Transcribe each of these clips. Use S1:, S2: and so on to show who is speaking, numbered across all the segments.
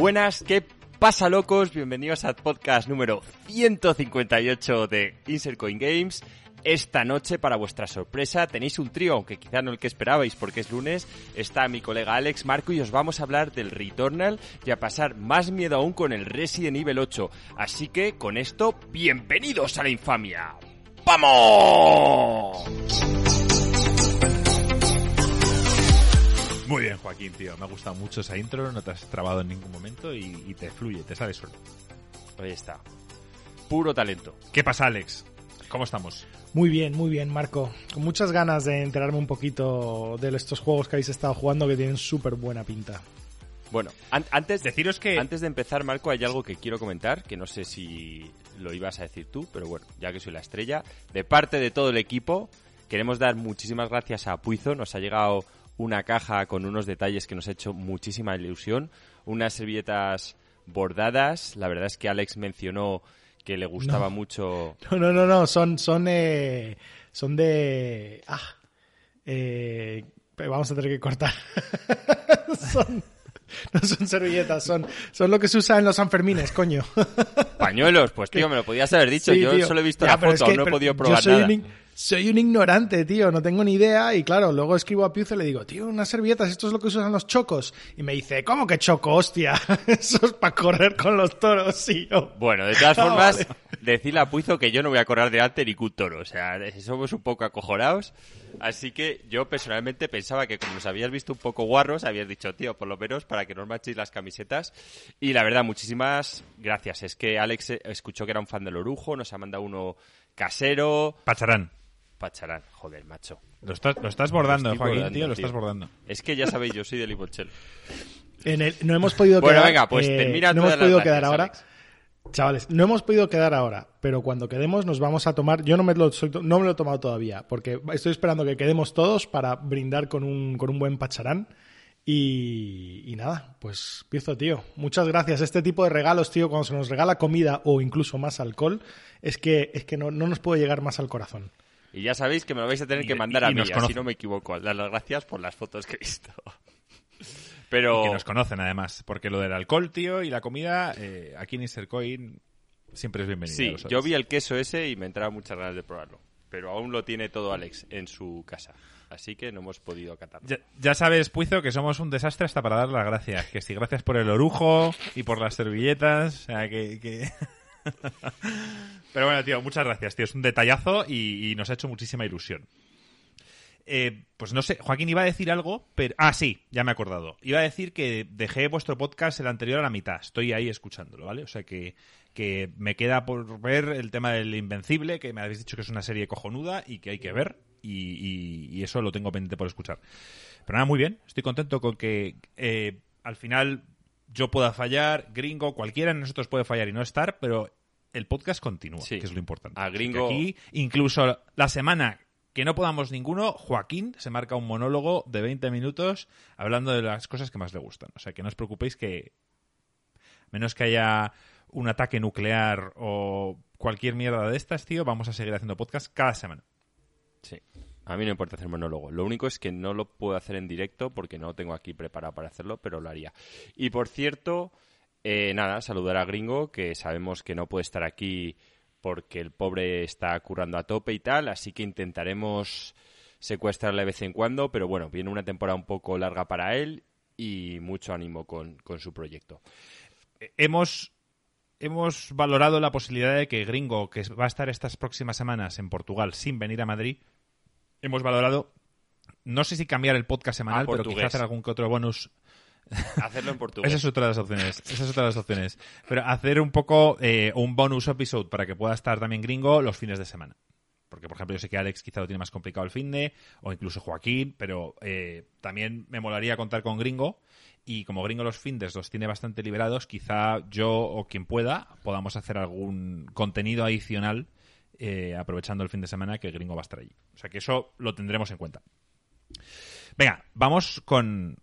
S1: Buenas, ¿qué pasa locos? Bienvenidos al podcast número 158 de Insert Coin Games. Esta noche, para vuestra sorpresa, tenéis un trío, aunque quizá no el que esperabais porque es lunes. Está mi colega Alex Marco y os vamos a hablar del Returnal y a pasar más miedo aún con el Resident Evil 8. Así que, con esto, bienvenidos a la infamia. ¡Vamos!
S2: Muy bien, Joaquín, tío. Me ha gustado mucho esa intro, no te has trabado en ningún momento y, y te fluye, te sale solo.
S1: Ahí está. Puro talento.
S2: ¿Qué pasa, Alex? ¿Cómo estamos?
S3: Muy bien, muy bien, Marco. Con muchas ganas de enterarme un poquito de estos juegos que habéis estado jugando que tienen súper buena pinta.
S1: Bueno, an- antes,
S2: Deciros que...
S1: antes de empezar, Marco, hay algo que quiero comentar, que no sé si lo ibas a decir tú, pero bueno, ya que soy la estrella, de parte de todo el equipo, queremos dar muchísimas gracias a Puizo, nos ha llegado una caja con unos detalles que nos ha hecho muchísima ilusión, unas servilletas bordadas, la verdad es que Alex mencionó que le gustaba
S3: No.
S1: mucho...
S3: No, no, no, no, son, son, eh, son de... Ah, eh, vamos a tener que cortar. son, no son servilletas, son, son lo que se usa en los Sanfermines, coño.
S1: Pañuelos, pues tío, me lo podías haber dicho,
S3: Sí,
S1: yo
S3: tío.
S1: solo he visto
S3: Ya,
S1: la
S3: es
S1: foto,
S3: que-
S1: no he podido
S3: yo
S1: probar
S3: soy
S1: nada.
S3: Un, soy un ignorante, tío, no tengo ni idea. Y claro, luego escribo a Piuzo y le digo, tío, unas servilletas, esto es lo que usan los chocos. Y me dice, ¿cómo que choco, hostia? Eso es para correr con los toros, y yo.
S1: Bueno, de todas
S3: Ah,
S1: formas,
S3: vale.
S1: decirle a Puizo que yo no voy a correr delante ni un toro. O sea, somos un poco acojonados. Así que yo personalmente pensaba que como nos habías visto un poco guarros, habías dicho, tío, por lo menos para que nos machéis las camisetas. Y la verdad, muchísimas gracias. Es que Alex eh, escuchó que era un fan del orujo, nos ha mandado uno casero.
S2: Pacharán.
S1: Pacharán, joder, macho.
S2: Lo estás, lo estás bordando, Joaquín,
S1: bordando,
S2: tío, lo
S1: tío.
S2: estás bordando.
S1: Es que ya sabéis, yo soy de limonchelo.
S3: En el- no hemos podido
S1: Bueno,
S3: quedar.
S1: venga, pues
S3: eh,
S1: termina
S3: No hemos podido
S1: las
S3: quedar ahora.
S1: Alex.
S3: Chavales, no hemos podido quedar ahora, pero cuando quedemos nos vamos a tomar. Yo no me lo, soy- no me lo he tomado todavía, porque estoy esperando que quedemos todos para brindar con un, con un buen pacharán. Y, y nada, pues empiezo, tío. Muchas gracias. Este tipo de regalos, tío, cuando se nos regala comida o incluso más alcohol, es que, es que no, no nos puede llegar más al corazón.
S1: Y ya sabéis que me lo vais a tener
S2: Y-
S1: que mandar a mí,
S2: conoce.
S1: no me equivoco. Dar las gracias por las fotos que he visto. Pero...
S2: Y que nos conocen, además. Porque lo del alcohol, tío, y la comida, eh, aquí en Insercoin siempre es bienvenido.
S1: Sí, yo vi el queso ese y me entraba muchas ganas de probarlo. Pero aún lo tiene todo Alex en su casa. Así que no hemos podido acatarlo.
S2: Ya, ya sabes, Puizo, que somos un desastre hasta para dar las gracias. Que sí, gracias por el orujo y por las servilletas. O sea, que... que- Pero bueno, tío, muchas gracias, tío. Es un detallazo y, nos ha hecho muchísima ilusión. Eh, pues no sé, Joaquín iba a decir algo, pero... Ah, sí, ya me he acordado. Iba a decir que dejé vuestro podcast el anterior a la mitad. Estoy ahí escuchándolo, ¿vale? O sea que, que me queda por ver el tema del Invencible, que me habéis dicho que es una serie cojonuda y que hay que ver. Y eso lo tengo pendiente por escuchar. Pero nada, muy bien. Estoy contento con que eh, al final yo pueda fallar, Gringo, cualquiera de nosotros puede fallar y no estar, pero el podcast continúa,
S1: Sí.
S2: que es lo importante.
S1: A Gringo-
S2: Aquí, incluso la semana que no podamos ninguno, Joaquín se marca un monólogo de 20 minutos hablando de las cosas que más le gustan. O sea, que no os preocupéis que menos que haya un ataque nuclear o cualquier mierda de estas, tío, vamos a seguir haciendo podcast cada semana.
S1: Sí. A mí no importa hacer monólogo. Lo único es que no lo puedo hacer en directo porque no tengo aquí preparado para hacerlo, pero lo haría. Y por cierto, eh, nada, saludar a Gringo, que sabemos que no puede estar aquí porque el pobre está currando a tope y tal, así que intentaremos secuestrarle de vez en cuando, pero bueno, viene una temporada un poco larga para él y mucho ánimo con, con su proyecto.
S2: hemos, hemos valorado la posibilidad de que Gringo, que va a estar estas próximas semanas en Portugal sin venir a Madrid, hemos valorado, no sé si cambiar el podcast semanal,
S1: A
S2: pero
S1: portugués.
S2: quizá hacer algún que otro bonus.
S1: Hacerlo en portugués.
S2: Esa es otra de las opciones. Esa es otra de las opciones. Pero hacer un poco eh, un bonus episode para que pueda estar también Gringo los fines de semana. Porque, por ejemplo, yo sé que Alex quizá lo tiene más complicado el fin de, o incluso Joaquín, pero eh, también me molaría contar con Gringo. Y como Gringo los findes los tiene bastante liberados, quizá yo o quien pueda podamos hacer algún contenido adicional eh, aprovechando el fin de semana que Gringo va a estar allí. O sea que eso lo tendremos en cuenta. Venga, vamos con...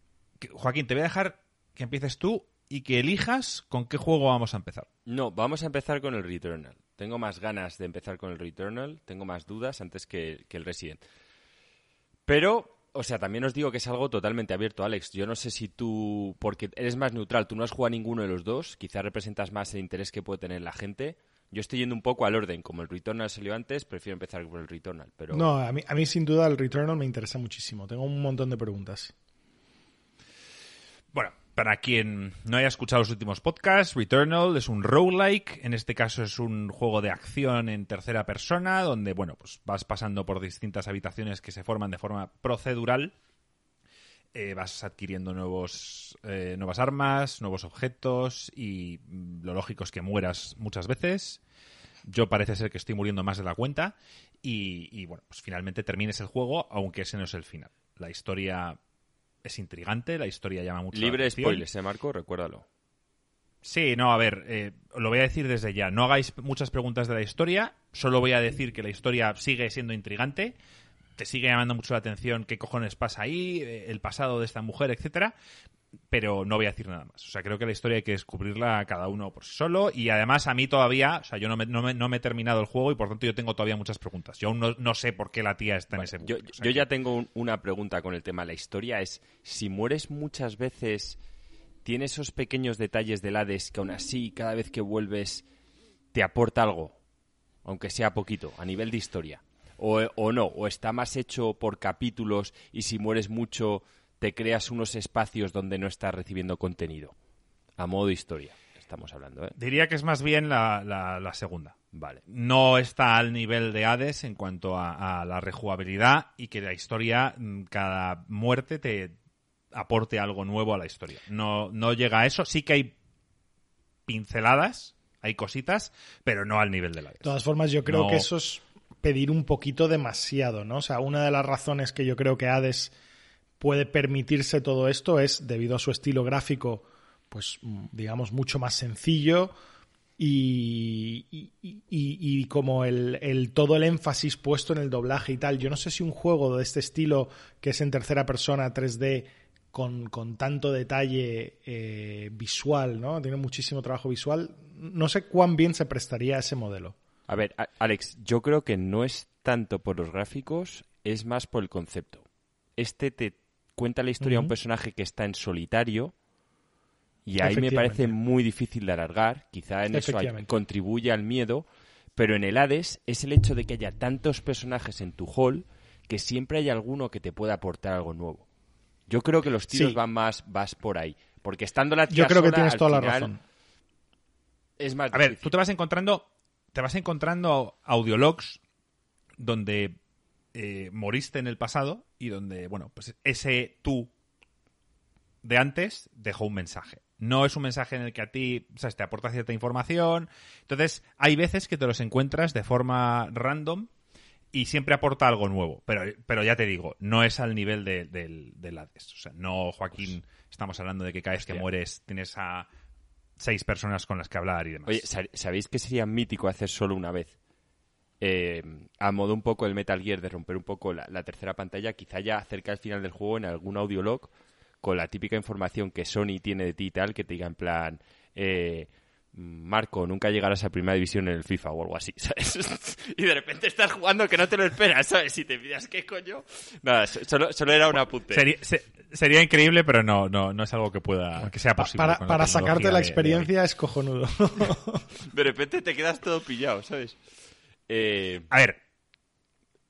S2: Joaquín, te voy a dejar que empieces tú y que elijas con qué juego vamos a empezar.
S1: No, vamos a empezar con el Returnal. Tengo más ganas de empezar con el Returnal, tengo más dudas antes que, que el Resident. Pero O sea, también os digo que es algo totalmente abierto, Alex. Yo no sé si tú, porque eres más neutral, tú no has jugado a ninguno de los dos, quizás representas más el interés que puede tener la gente. Yo estoy yendo un poco al orden, como el Returnal salió antes, prefiero empezar por el Returnal. Pero...
S3: No, a mí, a mí sin duda el Returnal me interesa muchísimo. Tengo un montón de preguntas.
S2: Bueno, para quien no haya escuchado los últimos podcasts, Returnal es un roguelike. En este caso es un juego de acción en tercera persona, donde, bueno, pues vas pasando por distintas habitaciones que se forman de forma procedural. Eh, vas adquiriendo nuevos, eh, nuevas armas, nuevos objetos y mm, lo lógico es que mueras muchas veces. Yo parece ser que estoy muriendo más de la cuenta y, y, bueno, pues finalmente termines el juego, aunque ese no es el final. La historia es intrigante, la historia llama mucho
S1: Libre
S2: la atención.
S1: spoilers, ¿eh, Marco? Recuérdalo.
S2: Sí, no, a ver, eh, lo voy a decir desde ya. No hagáis muchas preguntas de la historia, solo voy a decir que la historia sigue siendo intrigante, te sigue llamando mucho la atención qué cojones pasa ahí, eh, el pasado de esta mujer, etcétera, pero no voy a decir nada más. O sea, creo que la historia hay que descubrirla cada uno por sí solo y además a mí todavía, o sea, yo no me, no me, no me he terminado el juego y por tanto yo tengo todavía muchas preguntas. Yo aún no, no sé por qué la tía está en ese
S1: Yo,
S2: bucle. O sea
S1: yo ya tengo un- una pregunta con el tema. La historia es, si mueres muchas veces, ¿tiene esos pequeños detalles del Hades que aún así, cada vez que vuelves, te aporta algo? Aunque sea poquito, a nivel de historia. O, o no, o está más hecho por capítulos y si mueres mucho, te creas unos espacios donde no estás recibiendo contenido. A modo de historia, estamos hablando, ¿eh?
S2: Diría que es más bien la, la- la segunda.
S1: Vale.
S2: no está al nivel de Hades en cuanto a, a la rejugabilidad y que la historia, mm, cada muerte te aporte algo nuevo a la historia. No, no llega a eso. Sí que hay pinceladas, hay cositas, pero no al nivel del Hades.
S3: De todas formas, yo creo
S2: No.
S3: que eso es pedir un poquito demasiado, ¿no? O sea, una de las razones que yo creo que Hades puede permitirse todo esto es debido a su estilo gráfico, pues digamos, mucho más sencillo y, como el- todo el énfasis puesto en el doblaje y tal. Yo no sé si un juego de este estilo, que es en tercera persona 3D, con, con tanto detalle eh, visual, ¿no? Tiene muchísimo trabajo visual. No sé cuán bien se prestaría a ese modelo.
S1: A ver, Alex, yo creo que no es tanto por los gráficos, es más por el concepto. Este te cuenta la historia de un personaje que está en solitario y ahí me parece muy difícil de alargar. Quizá en eso contribuye al miedo, pero en el Hades es el hecho de que haya tantos personajes en tu hall que siempre hay alguno que te pueda aportar algo nuevo. Yo creo que los tiros
S3: Sí.
S1: van más vas por ahí, porque estando la tía
S3: Yo creo que tienes toda la razón.
S1: Es más
S2: A ver, tú te vas encontrando, te vas encontrando audiologs donde eh, moriste en el pasado y donde, bueno, pues ese tú de antes dejó un mensaje. No es un mensaje en el que a ti, o sea, te aporta cierta información. Entonces, hay veces que te los encuentras de forma random y siempre aporta algo nuevo. Pero, pero ya te digo, no es al nivel de- del, del Hades. O sea, no, Joaquín, estamos hablando de que cada vez que mueres tienes a seis personas con las que hablar y demás.
S1: Oye, sa- ¿sabéis que sería mítico hacer solo una vez? Eh, a modo un poco el Metal Gear de romper un poco la, tercera pantalla, quizá ya cerca del final del juego en algún audiolog con la típica información que Sony tiene de ti y tal, que te diga en plan, eh, Marco, nunca llegarás a primera división en el FIFA o algo así, ¿sabes? y de repente estás jugando que no te lo esperas, ¿sabes? Y te pidas, ¿qué coño? Nada, so- solo, solo era un apunte.
S2: Sería, se- sería increíble, pero no, no, no es algo que pueda, que sea posible.
S3: para sacarte la
S2: de
S3: experiencia es cojonudo.
S1: De repente te quedas todo pillado, ¿sabes? Eh,
S2: A ver,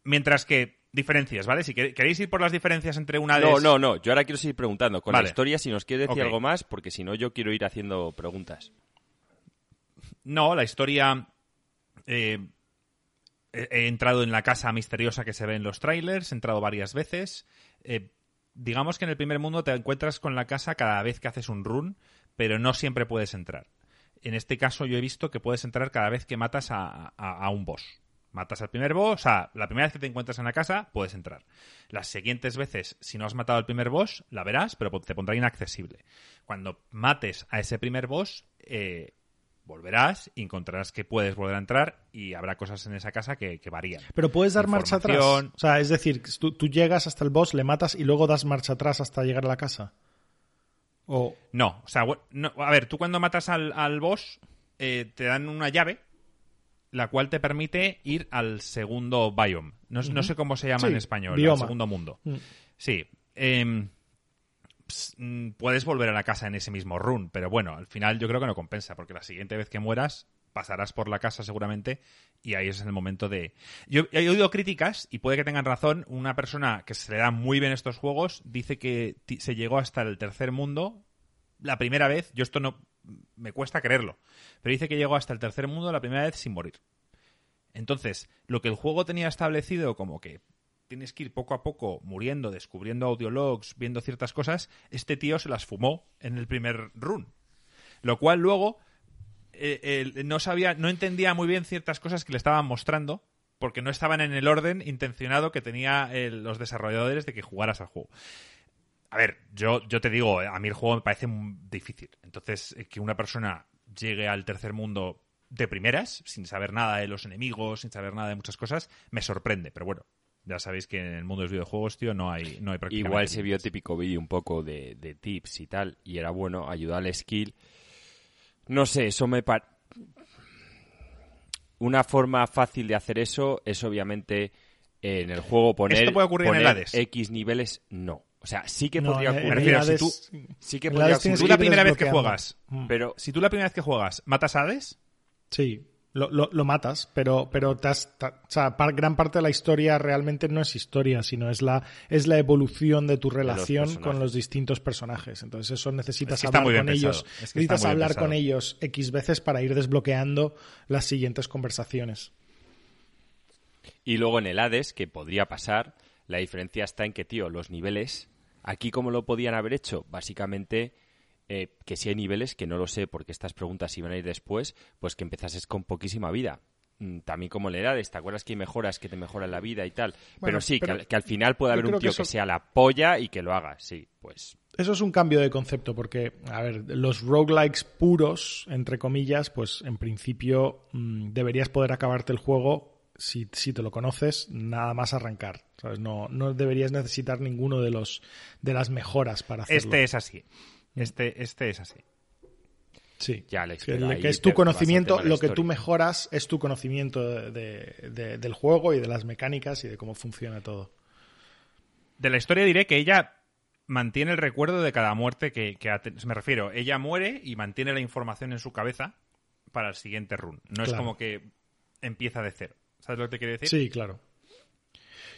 S2: mientras que diferencias, ¿vale? Si quer- queréis ir por las diferencias entre una de
S1: No, no, no. Yo ahora quiero seguir preguntando con
S2: Vale.
S1: la historia si nos quieres decir algo más, porque si no yo quiero ir haciendo preguntas.
S2: No, la historia. eh, he, entrado en la casa misteriosa que se ve en los trailers, he entrado varias veces. Eh, digamos que en el primer mundo te encuentras con la casa cada vez que haces un run, pero no siempre puedes entrar. En este caso yo he visto que puedes entrar cada vez que matas a, a- a un boss. Matas al primer boss, o sea, la primera vez que te encuentras en la casa, puedes entrar. Las siguientes veces, si no has matado al primer boss, la verás, pero te pondrá inaccesible. Cuando mates a ese primer boss, eh, volverás y encontrarás que puedes volver a entrar y habrá cosas en esa casa que, que varían.
S3: Pero puedes dar marcha atrás. O sea, es decir, tú, tú llegas hasta el boss, le matas y luego das marcha atrás hasta llegar a la casa. O
S2: No, o sea, no, a ver, tú cuando matas al, al boss, eh, te dan una llave, la cual te permite ir al segundo biome. No, no sé cómo se llama
S3: Sí,
S2: en español,
S3: bioma.
S2: al segundo mundo.
S3: Mm.
S2: Sí. mm, puedes volver a la casa en ese mismo run, pero bueno, al final yo creo que no compensa, porque la siguiente vez que mueras pasarás por la casa seguramente y ahí es el momento de... Yo he oído críticas y puede que tengan razón, una persona que se le da muy bien estos juegos dice que se llegó hasta el tercer mundo la primera vez, yo esto no me cuesta creerlo, pero dice que llegó hasta el tercer mundo la primera vez sin morir. Entonces, lo que el juego tenía establecido como que tienes que ir poco a poco muriendo, descubriendo audiologs, viendo ciertas cosas, este tío se las fumó en el primer run. Lo cual luego eh, no sabía, no entendía muy bien ciertas cosas que le estaban mostrando porque no estaban en el orden intencionado que tenía eh, los desarrolladores de que jugaras al juego. A ver, yo, yo te digo, a mí el juego me parece difícil. Entonces, eh, que una persona llegue al tercer mundo de primeras, sin saber nada de los enemigos, sin saber nada de muchas cosas, me sorprende. Pero bueno, ya sabéis que en el mundo de los videojuegos, tío, no hay, no hay prácticamente
S1: Igual se vio típico vídeo un poco de, de tips y tal, y era bueno, ayudar al skill. No sé, eso me parece... Una forma fácil de hacer eso es obviamente en el juego poner,
S2: Esto puede ocurrir en el Hades.
S1: X niveles, no. O sea, sí que
S3: No,
S1: podría ocurrir,
S2: refiero, si tú-
S1: sí que podría
S2: Si tú la primera vez que juegas,
S3: Mm.
S1: pero
S2: si tú la primera vez que juegas matas a Hades,
S3: Sí, lo, lo- lo matas, pero, pero te has- o sea, par- gran parte de la historia realmente no es historia, sino es la, es la evolución de tu relación con los distintos personajes. Entonces eso necesitas
S2: Es que está
S3: hablar con ellos,
S2: es que
S3: necesitas hablar
S2: pensado.
S3: con ellos X veces para ir desbloqueando las siguientes conversaciones.
S1: Y luego en el Hades, que podría pasar, la diferencia está en que, tío, los niveles, aquí como lo podían haber hecho, básicamente, eh, que si hay niveles, que no lo sé porque estas preguntas iban a ir después, pues que empezases con poquísima vida. Mm, También como el Hades, ¿te acuerdas que hay mejoras que te mejoran la vida y tal?
S3: Bueno,
S1: pero sí,
S3: pero
S1: que, al, que al final puede haber un
S3: que
S1: tío
S3: eso-
S1: que sea la polla y que lo haga, sí, pues...
S3: Eso es un cambio de concepto porque, a ver, los roguelikes puros, entre comillas, pues en principio mm, deberías poder acabarte el juego si, si te lo conoces, nada más arrancar. ¿sabes? No, no deberías necesitar ninguno de los de las mejoras para hacerlo.
S2: este es así. Este, este es así.
S3: Sí.
S1: Ya, Alex,
S3: Que, es tu conocimiento, lo que tú mejoras es tu conocimiento de- de- de- del juego y de las mecánicas y de cómo funciona todo.
S2: De la historia diré que ella mantiene el recuerdo de cada muerte que, que Me refiero, ella muere y mantiene la información en su cabeza para el siguiente run. No es como que empieza de cero. ¿Sabes lo que te quiero decir?
S3: Sí, claro.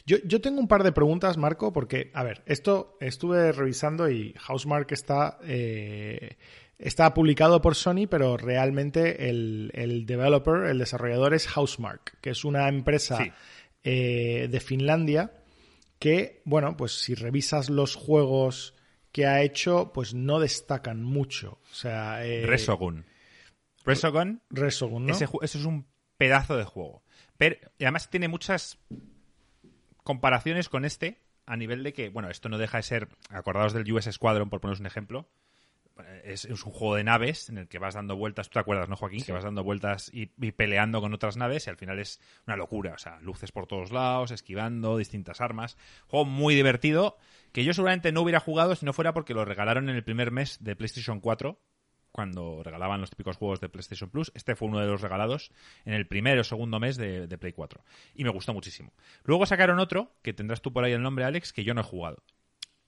S3: Yo, yo tengo un par de preguntas, Marco, porque, a ver, esto estuve revisando y Housemark está, eh, está publicado por Sony, pero realmente el, el developer, el desarrollador es Housemark, que es una empresa
S2: Sí.
S3: eh, de Finlandia que, bueno, pues si revisas los juegos que ha hecho, pues no destacan mucho. O sea, eh,
S2: Resogun. Resogun,
S3: Resogun, ¿no?
S2: ese, eso es un pedazo de juego. Pero, y además tiene muchas comparaciones con este a nivel de que, bueno, esto no deja de ser, acordados del US Squadron, por poneros un ejemplo, es, es un juego de naves en el que vas dando vueltas, tú te acuerdas, ¿no, Joaquín? Que vas dando vueltas y, y peleando con otras naves y al final es una locura, o sea, luces por todos lados, esquivando, distintas armas. Juego muy divertido que yo seguramente no hubiera jugado si no fuera porque lo regalaron en el primer mes de PlayStation 4 cuando regalaban los típicos juegos de PlayStation Plus. Este fue uno de los regalados en el primer o segundo mes de, de Play 4. Y me gustó muchísimo. Luego sacaron otro, que tendrás tú por ahí el nombre, Alex, que yo no he jugado.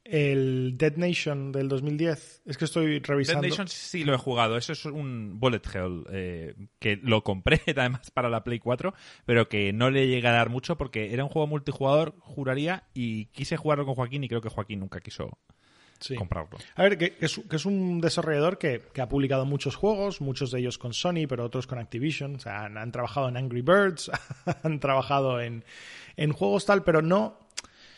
S3: El Dead Nation del 2010. Es que estoy
S2: Dead
S3: revisando.
S2: Nation sí lo he jugado. Eso es un bullet hell eh, que lo compré además para la Play 4, pero que no le llega a dar mucho porque era un juego multijugador, juraría, y quise jugarlo con Joaquín y creo que Joaquín nunca quiso
S3: Sí.
S2: comprarlo.
S3: A ver, que, que es, que es un desarrollador que, que ha publicado muchos juegos, muchos de ellos con Sony, pero otros con Activision. O sea, han, han trabajado en Angry Birds, han trabajado en, en juegos tal, pero no.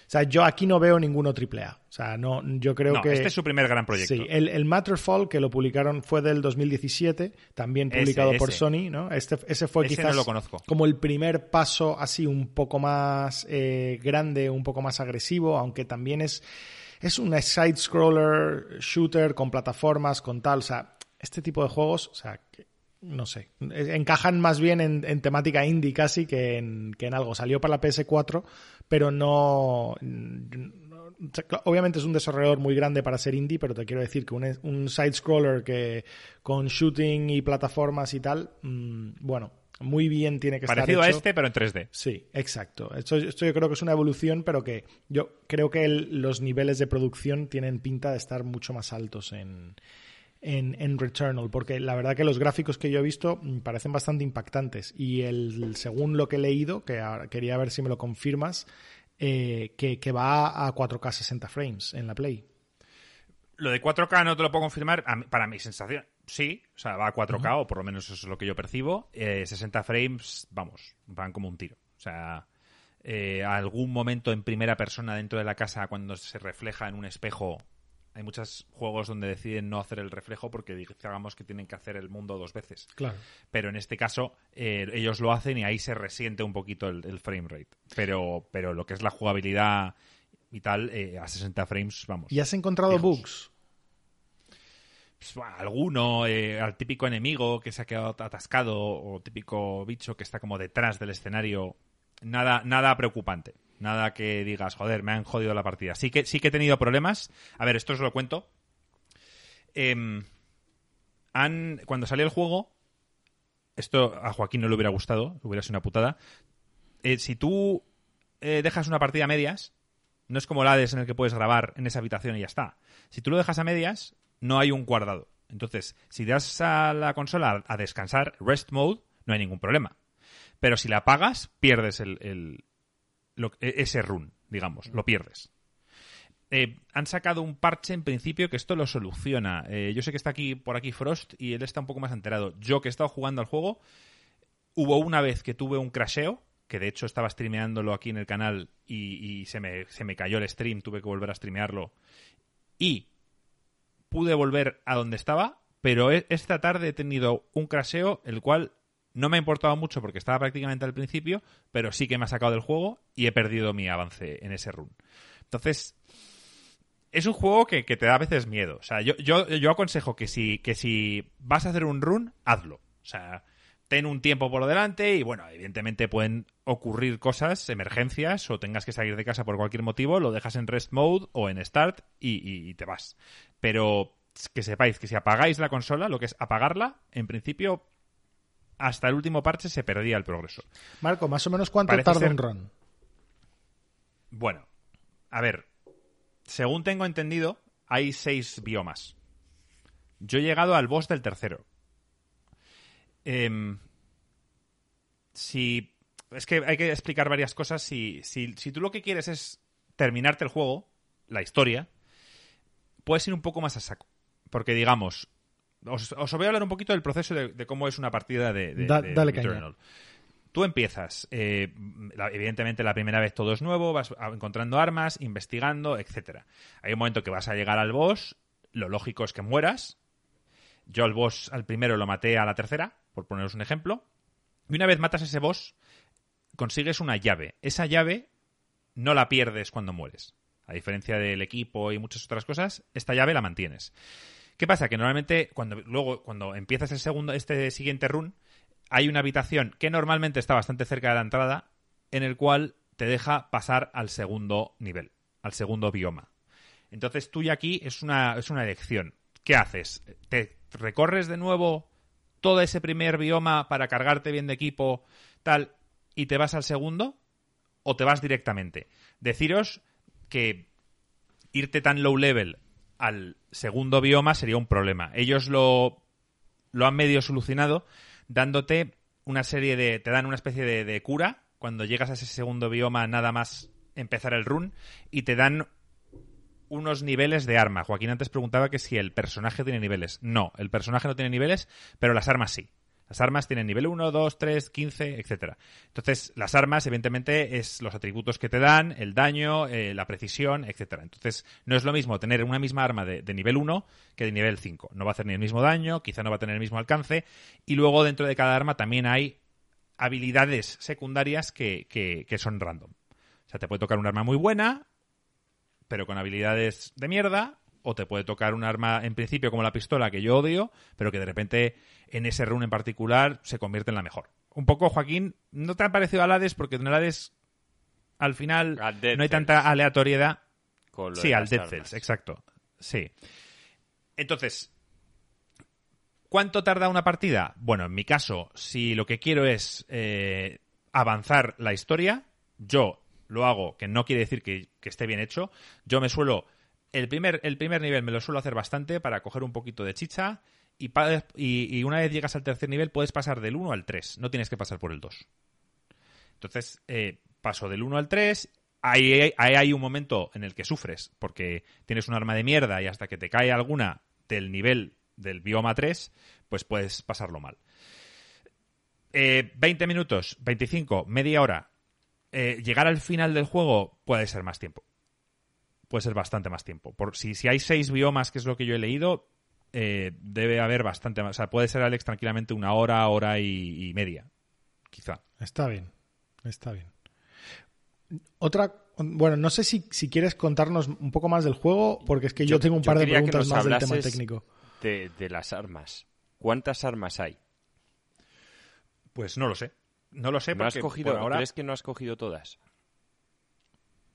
S3: O sea, yo aquí no veo ninguno AAA. O sea, no, yo creo
S2: no,
S3: que.
S2: este es su primer gran proyecto.
S3: Sí, el, el Matterfall que lo publicaron fue del 2017, también
S2: Ese,
S3: publicado por
S2: ese.
S3: Sony, ¿no? Este, ese fue
S2: Ese
S3: quizás
S2: no lo conozco.
S3: como el primer paso así un poco más eh, grande, un poco más agresivo, aunque también es, es un side-scroller shooter con plataformas, con tal, o sea, este tipo de juegos, o sea, que, no sé, encajan más bien en, temática indie casi que en, algo. Salió para la PS4, pero no, no- Obviamente es un desarrollador muy grande para ser indie, pero te quiero decir que un, un side-scroller que con shooting y plataformas y tal, mm, bueno, muy bien tiene que
S2: Parecido
S3: estar
S2: a este, pero en 3D.
S3: Sí, exacto. Esto, esto yo creo que es una evolución, pero que yo creo que el- los niveles de producción tienen pinta de estar mucho más altos en, en, en Returnal, porque la verdad que los gráficos que yo he visto mm, parecen bastante impactantes. Y el, según lo que he leído, que ahora quería ver si me lo confirmas, eh, que, que va a 4K 60 frames en la Play.
S2: Lo de 4K no te lo puedo confirmar. Para mi sensación, sí. O sea, va a 4K, o por lo menos eso es lo que yo percibo. Eh, 60 frames, vamos, van como un tiro. O sea, eh, algún momento en primera persona dentro de la casa, cuando se refleja en un espejo. Hay muchos juegos donde deciden no hacer el reflejo porque digamos que tienen que hacer el mundo dos veces.
S3: Claro.
S2: Pero en este caso, eh, ellos lo hacen y ahí se resiente un poquito el, el frame rate. Pero, pero lo que es la jugabilidad y tal, eh, a 60 frames, vamos.
S3: ¿Y has encontrado bugs?
S2: Pues, alguno, eh, al típico enemigo que se ha quedado atascado o típico bicho que está como detrás del escenario. Nada, nada preocupante. Nada que digas, joder, me han jodido la partida. Sí que, sí que he tenido problemas. A ver, esto os lo cuento. Em, cuando salió el juego, esto a Joaquín no le hubiera gustado, hubiera sido una putada. Eh, si tú eh, dejas una partida a medias, no es como el Hades en el que puedes grabar en esa habitación y ya está. Si tú lo dejas a medias, no hay un guardado. Entonces, si das a la consola a descansar, rest mode, no hay ningún problema. Pero si la apagas, pierdes el, el- e- ese run, digamos, lo pierdes. Eh, han sacado un parche en principio que esto lo soluciona. Eh, yo sé que está aquí por aquí Frost y él está un poco más enterado. Yo que he estado jugando al juego, hubo una vez que tuve un crasheo, que de hecho estaba streameándolo aquí en el canal y, y se, me, se me cayó el stream, tuve que volver a streamearlo. Y pude volver a donde estaba, pero e- esta tarde he tenido un crasheo, el cual no me ha importado mucho porque estaba prácticamente al principio, pero sí que me ha sacado del juego y he perdido mi avance en ese run. Entonces, es un juego que, que te da a veces miedo. O sea, yo, yo, yo aconsejo que si, que si vas a hacer un run, hazlo. O sea, ten un tiempo por delante y bueno, evidentemente pueden ocurrir cosas, emergencias o tengas que salir de casa por cualquier motivo, lo dejas en rest mode o en start y, y- y te vas. Pero que sepáis que si apagáis la consola, lo que es apagarla, en principio hasta el último parche se perdía el progreso.
S3: Marco, más o menos cuánto
S2: Parece
S3: tarda
S2: ser-
S3: un run.
S2: Bueno, a ver, según tengo entendido, hay seis biomas. Yo he llegado al boss del tercero. Em, si. Es que hay que explicar varias cosas. Si, si, si tú lo que quieres es terminarte el juego, la historia, puedes ir un poco más a saco. Porque, digamos, os, os voy a hablar un poquito del proceso de, de cómo es una partida de, de-
S3: Da-
S2: de
S3: dale caña.
S2: Returnal. Tú empiezas, eh, la- evidentemente la primera vez todo es nuevo, vas encontrando armas, investigando, etcétera. Hay un momento que vas a llegar al boss, lo lógico es que mueras. Yo al boss al primero lo maté a la tercera, por poneros un ejemplo. Y una vez matas a ese boss, consigues una llave. Esa llave no la pierdes cuando mueres. A diferencia del equipo y muchas otras cosas, esta llave la mantienes. ¿Qué pasa? Que normalmente cuando luego cuando empiezas el segundo este siguiente run hay una habitación que normalmente está bastante cerca de la entrada en el cual te deja pasar al segundo nivel, al segundo bioma. Entonces tú ya aquí es una es una elección. ¿Qué haces? ¿Te recorres de nuevo todo ese primer bioma para cargarte bien de equipo tal y te vas al segundo o te vas directamente? Deciros que irte tan low level al segundo bioma sería un problema. Ellos lo, lo han medio solucionado dándote una serie de... te dan una especie de, de cura cuando llegas a ese segundo bioma nada más empezar el run y te dan unos niveles de arma. Joaquín antes preguntaba que si el personaje tiene niveles. No, el personaje no tiene niveles, pero las armas sí. Las armas tienen nivel 1, 2, 3, 15, etcétera. Entonces, las armas, evidentemente, es los atributos que te dan, el daño, eh, la precisión, etcétera. Entonces, no es lo mismo tener una misma arma de, nivel 1 que de nivel 5. No va a hacer ni el mismo daño, quizá no va a tener el mismo alcance. Y luego, dentro de cada arma, también hay habilidades secundarias que, que, que son random. O sea, te puede tocar un arma muy buena, pero con habilidades de mierda, o te puede tocar un arma en principio como la pistola que yo odio, pero que de repente en ese run en particular se convierte en la mejor. Un poco, Joaquín, ¿no te ha parecido al Hades? Porque en el Hades al final no hay
S1: Cells.
S2: tanta aleatoriedad.
S1: Con
S2: Sí, al Dead. Cells, exacto. Sí. Entonces, ¿Cuánto tarda una partida? Bueno, en mi caso, si lo que quiero es eh, avanzar la historia, yo lo hago, que no quiere decir que, esté bien hecho. Yo me suelo. El primer, el primer nivel me lo suelo hacer bastante para coger un poquito de chicha. Y, una vez llegas al tercer nivel, puedes pasar del 1 al 3. No tienes que pasar por el 2. Entonces, eh, paso del 1 al 3. Ahí, ahí- ahí hay un momento en el que sufres, porque tienes un arma de mierda y hasta que te cae alguna del nivel del bioma 3, pues puedes pasarlo mal. Eh, 20 minutos, 25, media hora. Eh, llegar al final del juego puede ser más tiempo. Puede ser bastante más tiempo. Por, si, si hay seis biomas, que es lo que yo he leído, eh, debe haber bastante más. O sea, puede ser Alex tranquilamente una hora, hora y, y media. Quizá.
S3: Está bien, está bien. Otra, bueno, no sé si, si quieres contarnos un poco más del juego, porque es que yo,
S1: Yo-
S3: tengo un
S1: yo
S3: par de preguntas más del tema técnico.
S1: De, de las armas. ¿Cuántas armas hay?
S2: Pues no lo sé. No lo sé
S1: ¿No has
S2: porque
S1: cogido,
S2: por ahora...
S1: ¿Crees que no has cogido todas?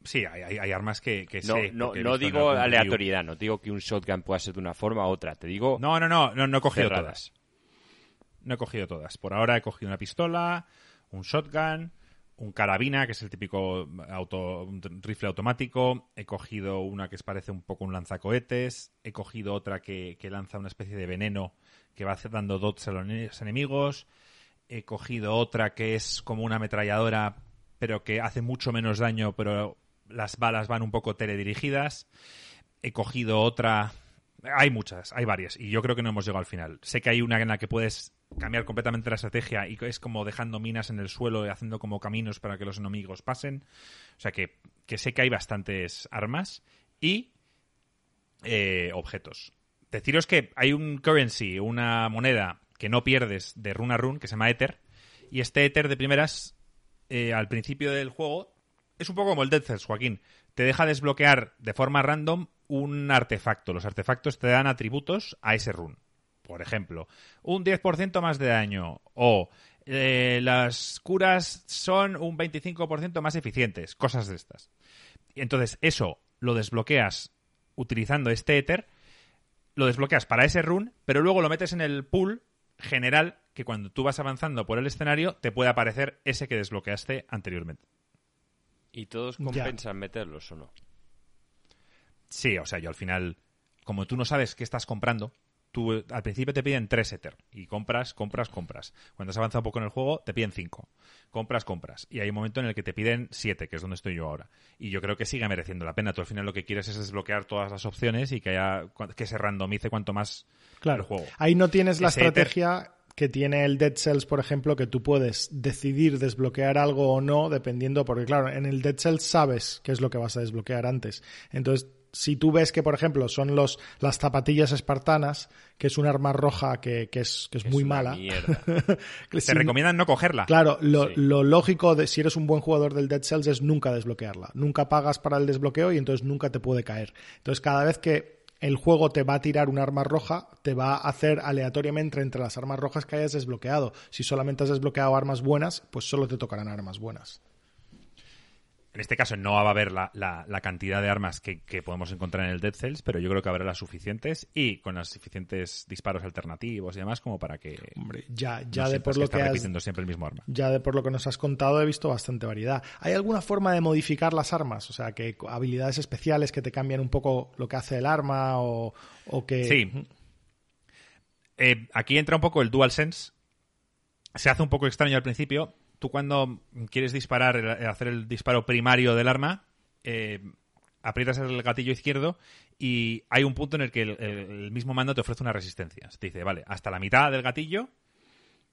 S2: Sí, hay, hay- hay armas que, que
S1: No,
S2: sé.
S1: no,
S2: porque
S1: no digo aleatoriedad, no digo que un shotgun pueda ser de una forma u otra, te digo
S2: No, no, no, no, no he cogido
S1: cerradas.
S2: todas. No he cogido todas. Por ahora he cogido una pistola, un shotgun, un carabina, que es el típico auto, un rifle automático. He cogido una que parece un poco un lanzacohetes. He cogido otra que, que lanza una especie de veneno que va dando dots a los enemigos. He cogido otra que es como una ametralladora, pero que hace mucho menos daño, pero las balas van un poco teledirigidas. He cogido otra. Hay muchas, hay varias, y yo creo que no hemos llegado al final. Sé que hay una en la que puedes cambiar completamente la estrategia y es como dejando minas en el suelo y haciendo como caminos para que los enemigos pasen. O sea que, que sé que hay bastantes armas y eh, objetos. Deciros que hay un currency, una moneda que no pierdes de run a run, que se llama Ether, y este Ether de primeras, eh, al principio del juego, es un poco como el Dead Cells, Joaquín. Te deja desbloquear de forma random un artefacto. Los artefactos te dan atributos a ese run. Por ejemplo, un 10% más de daño o eh, las curas son un 25% más eficientes, cosas de estas. Entonces eso lo desbloqueas utilizando este Ether, lo desbloqueas para ese run, pero luego lo metes en el pool general que cuando tú vas avanzando por el escenario te puede aparecer ese que desbloqueaste anteriormente.
S1: ¿Y todos
S3: Ya.
S1: compensan meterlos o no?
S2: Sí, o sea, yo al final, como tú no sabes qué estás comprando, tú al principio te piden tres Ether y compras, compras, compras. Cuando has avanzado un poco en el juego, te piden cinco. Compras, compras. Y hay un momento en el que te piden siete, que es donde estoy yo ahora. Y yo creo que sigue mereciendo la pena. Tú al final lo que quieres es desbloquear todas las opciones y que haya que se randomice cuanto más
S3: Claro.
S2: el juego.
S3: Ahí no tienes la
S2: Ese Ether-
S3: estrategia que tiene el Dead Cells, por ejemplo, que tú puedes decidir desbloquear algo o no, dependiendo, porque claro, en el Dead Cells sabes qué es lo que vas a desbloquear antes. Entonces, si tú ves que, por ejemplo, son los, las zapatillas espartanas, que es un arma roja que, que es, que es
S1: Es
S3: muy mala.
S1: mierda.
S2: Te
S3: si-
S2: recomiendan no cogerla.
S3: Claro, lo,
S1: Sí.
S3: lo lógico de si eres un buen jugador del Dead Cells es nunca desbloquearla. Nunca pagas para el desbloqueo y entonces nunca te puede caer. Entonces, cada vez que el juego te va a tirar un arma roja, te va a hacer aleatoriamente entre las armas rojas que hayas desbloqueado. Si solamente has desbloqueado armas buenas, pues solo te tocarán armas buenas.
S2: En este caso no va a haber la, la- la cantidad de armas que, que podemos encontrar en el Dead Cells, pero yo creo que habrá las suficientes y con los suficientes disparos alternativos y demás como para que
S3: Hombre, ya, ya
S2: no
S3: de por lo que has,
S2: repitiendo siempre el mismo arma.
S3: ya de por lo que nos has contado he visto bastante variedad. ¿Hay alguna forma de modificar las armas? O sea, que habilidades especiales que te cambian un poco lo que hace el arma o, o que...
S2: Sí. Eh, aquí entra un poco el DualSense. Se hace un poco extraño al principio. Tú cuando quieres disparar, hacer el disparo primario del arma, eh, aprietas el gatillo izquierdo y hay un punto en el que el mismo mando te ofrece una resistencia. Te dice, vale, hasta la mitad del gatillo,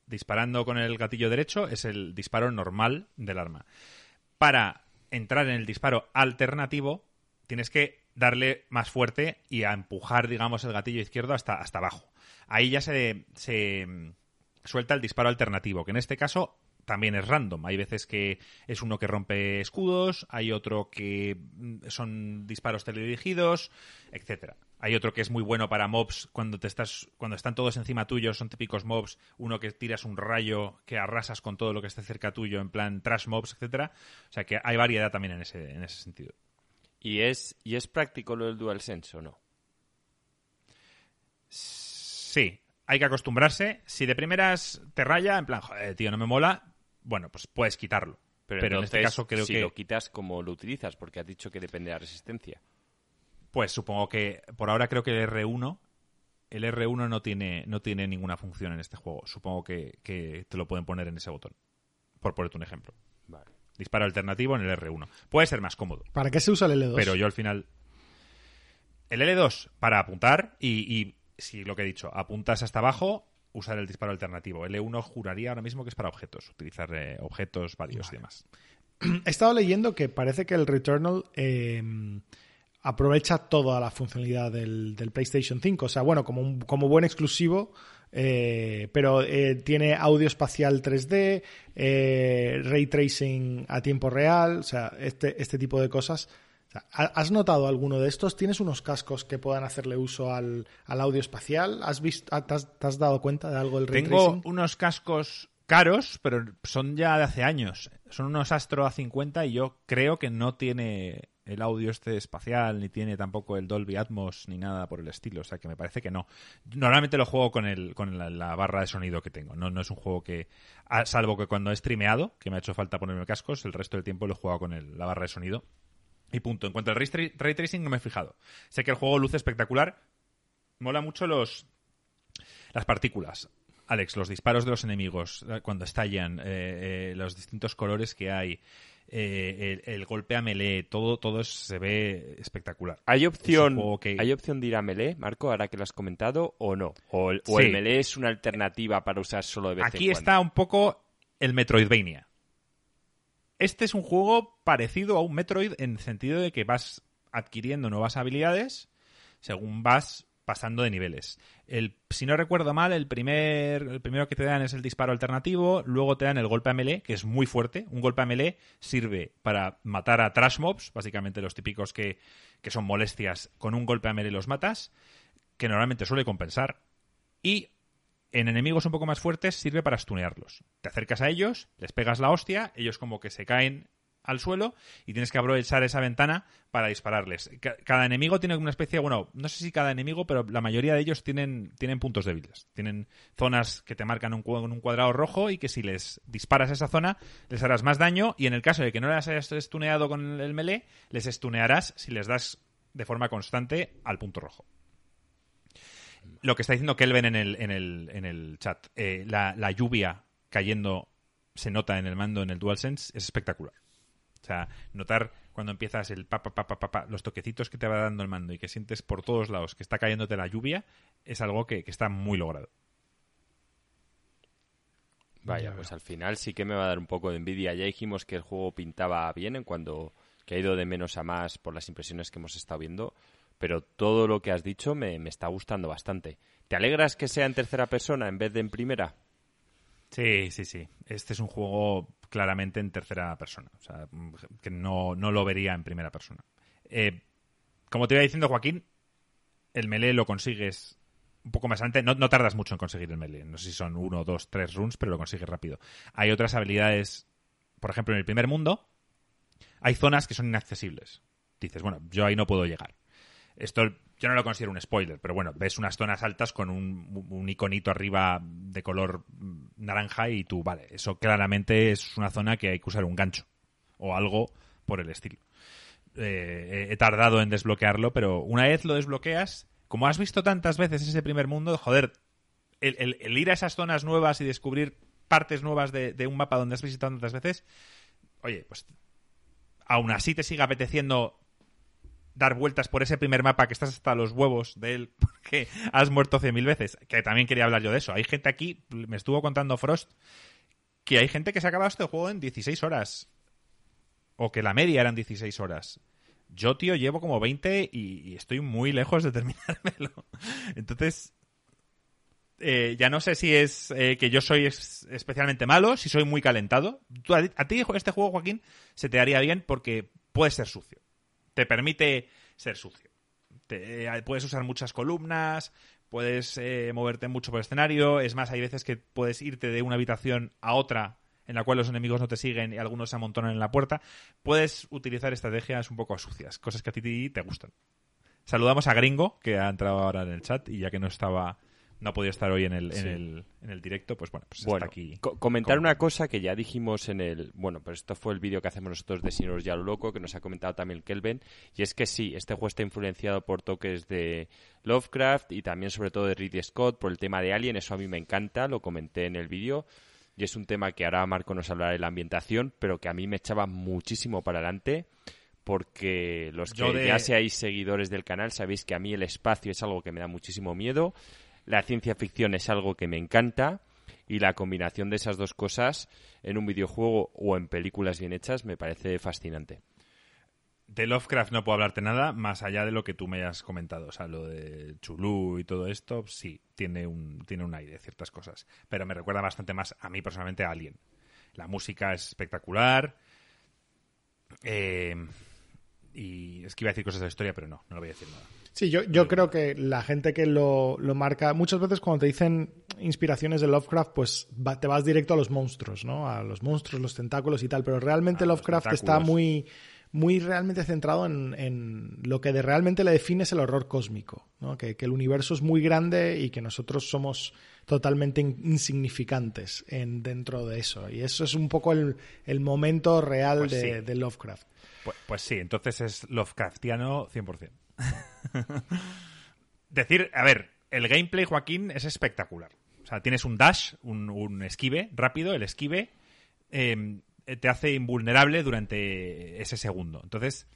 S2: disparando con el gatillo derecho, es el disparo normal del arma. Para entrar en el disparo alternativo, tienes que darle más fuerte y a empujar, digamos, el gatillo izquierdo hasta, hasta abajo. Ahí ya se, se mm, suelta el disparo alternativo, que en este caso también es random. Hay veces que es uno que rompe escudos, hay otro que mm, son disparos teledirigidos, etcétera. Hay otro que es muy bueno para mobs cuando te estás cuando están todos encima tuyo, son típicos mobs, uno que tiras un rayo que arrasas con todo lo que esté cerca tuyo en plan trash mobs, etcétera. O sea que hay variedad también en ese en ese sentido.
S1: ¿Y es, ¿Y es práctico lo del DualSense o no?
S2: Sí. hay que acostumbrarse. Si de primeras te raya, en plan, joder, tío, no me mola, bueno, pues puedes quitarlo. Pero, en este caso creo
S1: si
S2: que...
S1: lo quitas, ¿cómo lo utilizas? Porque has dicho que depende de la resistencia.
S2: Pues supongo que por ahora creo que el R1 el R1 no tiene, no tiene ninguna función en este juego. Supongo que, que te lo pueden poner en ese botón. Por ponerte un ejemplo.
S1: Vale.
S2: Disparo alternativo en el R1. Puede ser más cómodo.
S3: ¿Para qué se usa el L2?
S2: Pero yo al final. El L2 para apuntar y, y si lo que he dicho, apuntas hasta abajo, usar el disparo alternativo. L1 juraría ahora mismo que es para objetos, utilizar eh, objetos varios y demás.
S3: He estado leyendo que parece que el Returnal eh, aprovecha toda la funcionalidad del, del, PlayStation 5. O sea, bueno, como, un, como buen exclusivo, eh, pero eh, tiene audio espacial 3D, eh, ray tracing a tiempo real, o sea, este, este tipo de cosas. ¿Has notado alguno de estos? ¿Tienes unos cascos que puedan hacerle uso al, al audio espacial? ¿Has visto, te has, te has, dado cuenta de algo del ray
S2: Tengo
S3: tracing?
S2: unos cascos caros, pero son ya de hace años. Son unos Astro A50 y yo creo que no tiene el audio este espacial, ni tiene tampoco el Dolby Atmos, ni nada por el estilo. O sea que me parece que no. Normalmente lo juego con, el, con la, la barra de sonido que tengo. No, no es un juego que, salvo que cuando he streameado, que me ha hecho falta ponerme cascos, el resto del tiempo lo he jugado con el, la barra de sonido. Y punto. En cuanto al ray, tra ray tracing, no me he fijado. Sé que el juego luce espectacular. Mola mucho los las partículas. Alex, los disparos de los enemigos cuando estallan, eh, eh, los distintos colores que hay, eh, el, el, golpe a melee, todo, todo se ve espectacular.
S1: ¿Hay opción, que... ¿Hay opción de ir a melee, Marco, ahora que lo has comentado, o no? ¿O el, o
S2: Sí.
S1: el melee es una alternativa para usar solo de vez
S2: Aquí
S1: en
S2: está
S1: cuando?
S2: un poco el Metroidvania. Este es un juego parecido a un Metroid en el sentido de que vas adquiriendo nuevas habilidades según vas pasando de niveles. El, si no recuerdo mal, el, el primero que te dan es el disparo alternativo, luego te dan el golpe a melee, que es muy fuerte. Un golpe a melee sirve para matar a trash mobs, básicamente los típicos que, que son molestias. Con un golpe a melee los matas, que normalmente suele compensar. Y en enemigos un poco más fuertes sirve para stunearlos. Te acercas a ellos, les pegas la hostia, ellos como que se caen al suelo y tienes que aprovechar esa ventana para dispararles. Cada enemigo tiene una especie, bueno, no sé si cada enemigo, pero la mayoría de ellos tienen, tienen puntos débiles. Tienen zonas que te marcan un, un cuadrado rojo y que si les disparas a esa zona les harás más daño y en el caso de que no les hayas stuneado con el melee, les stunearás si les das de forma constante al punto rojo. Lo que está diciendo Kelvin en el, en el, en el chat, eh, la, la lluvia cayendo se nota en el mando, en el DualSense, es espectacular. O sea, notar cuando empiezas el pa, pa, pa, pa, pa, los toquecitos que te va dando el mando y que sientes por todos lados que está cayéndote la lluvia, es algo que, que está muy logrado.
S1: Vaya, pues al final sí que me va a dar un poco de envidia. Ya dijimos que el juego pintaba bien en cuando que ha ido de menos a más por las impresiones que hemos estado viendo, pero todo lo que has dicho me, está gustando bastante. ¿Te alegras que sea en tercera persona en vez de en primera?
S2: Sí, sí, sí. Este es un juego claramente en tercera persona. O sea, que no, no lo vería en primera persona. Eh, como te iba diciendo, Joaquín, el melee lo consigues un poco más antes. No, no, tardas mucho en conseguir el melee. No sé si son uno, dos, tres runs, pero lo consigues rápido. Hay otras habilidades, por ejemplo, en el primer mundo, hay zonas que son inaccesibles. Dices, bueno, yo ahí no puedo llegar. Esto yo no lo considero un spoiler, pero bueno, ves unas zonas altas con un, iconito arriba de color naranja y tú, vale, eso claramente es una zona que hay que usar un gancho o algo por el estilo. Eh, he tardado en desbloquearlo, pero una vez lo desbloqueas, como has visto tantas veces ese primer mundo, joder, el, ir a esas zonas nuevas y descubrir partes nuevas de, un mapa donde has visitado tantas veces, oye, pues aún así te sigue apeteciendo dar vueltas por ese primer mapa que estás hasta los huevos de él porque has muerto cien mil veces. Que también quería hablar yo de eso. Hay gente aquí, me estuvo contando Frost, que hay gente que se ha acabado este juego en 16 horas. O que la media eran 16 horas. Yo, tío, llevo como 20 y, estoy muy lejos de terminármelo. Entonces, eh, ya no sé si es eh, que yo soy es especialmente malo, si soy muy calentado. A, a ti este juego, Joaquín, se te haría bien porque puede ser sucio te permite ser sucio. Te, eh, puedes usar muchas columnas, puedes eh, moverte mucho por el escenario. Es más, hay veces que puedes irte de una habitación a otra en la cual los enemigos no te siguen y algunos se amontonan en la puerta. Puedes utilizar estrategias un poco sucias, cosas que a ti te gustan. Saludamos a Gringo, que ha entrado ahora en el chat y ya que no estaba no ha podido estar hoy en el, en el, en el directo, pues bueno, pues
S1: Bueno,
S2: está aquí.
S1: co- comentar una cosa que ya dijimos en el. Bueno, pues esto fue el vídeo que hacemos nosotros de Señores Ya lo Loco, que nos ha comentado también Kelvin. Y es que sí, este juego está influenciado por toques de Lovecraft y también, sobre todo, de Ridley Scott por el tema de Alien. Eso a mí me encanta, lo comenté en el vídeo. Y es un tema que ahora Marco nos hablará de la ambientación, pero que a mí me echaba muchísimo para adelante. Porque los que
S2: de-
S1: ya seáis seguidores del canal sabéis que a mí el espacio es algo que me da muchísimo miedo. La ciencia ficción es algo que me encanta y la combinación de esas dos cosas en un videojuego o en películas bien hechas me parece fascinante.
S2: De Lovecraft no puedo hablarte nada más allá de lo que tú me hayas comentado. O sea, lo de Chulú y todo esto, sí, tiene un, tiene un aire, ciertas cosas. Pero me recuerda bastante más a mí personalmente a Alien. La música es espectacular. Eh, y es que iba a decir cosas de la historia, pero no, no lo voy a decir nada.
S3: Sí, yo, yo creo que la gente que lo, lo marca, muchas veces cuando te dicen inspiraciones de Lovecraft, pues va- te vas directo a los monstruos, ¿no? A los monstruos, los tentáculos y tal, pero realmente Lovecraft está muy, muy realmente centrado en, en lo que de realmente le define es el horror cósmico, ¿no? Que, que el universo es muy grande y que nosotros somos totalmente in- insignificantes en, dentro de eso. Y eso es un poco el, el momento real
S2: Pues
S3: de,
S2: sí.
S3: de Lovecraft.
S2: Pues, pues sí, entonces es Lovecraftiano 100%. Decir, a ver, el gameplay, Joaquín, es espectacular. O sea, tienes un dash, un, esquive rápido, el esquive eh, te hace invulnerable durante ese segundo. Entonces,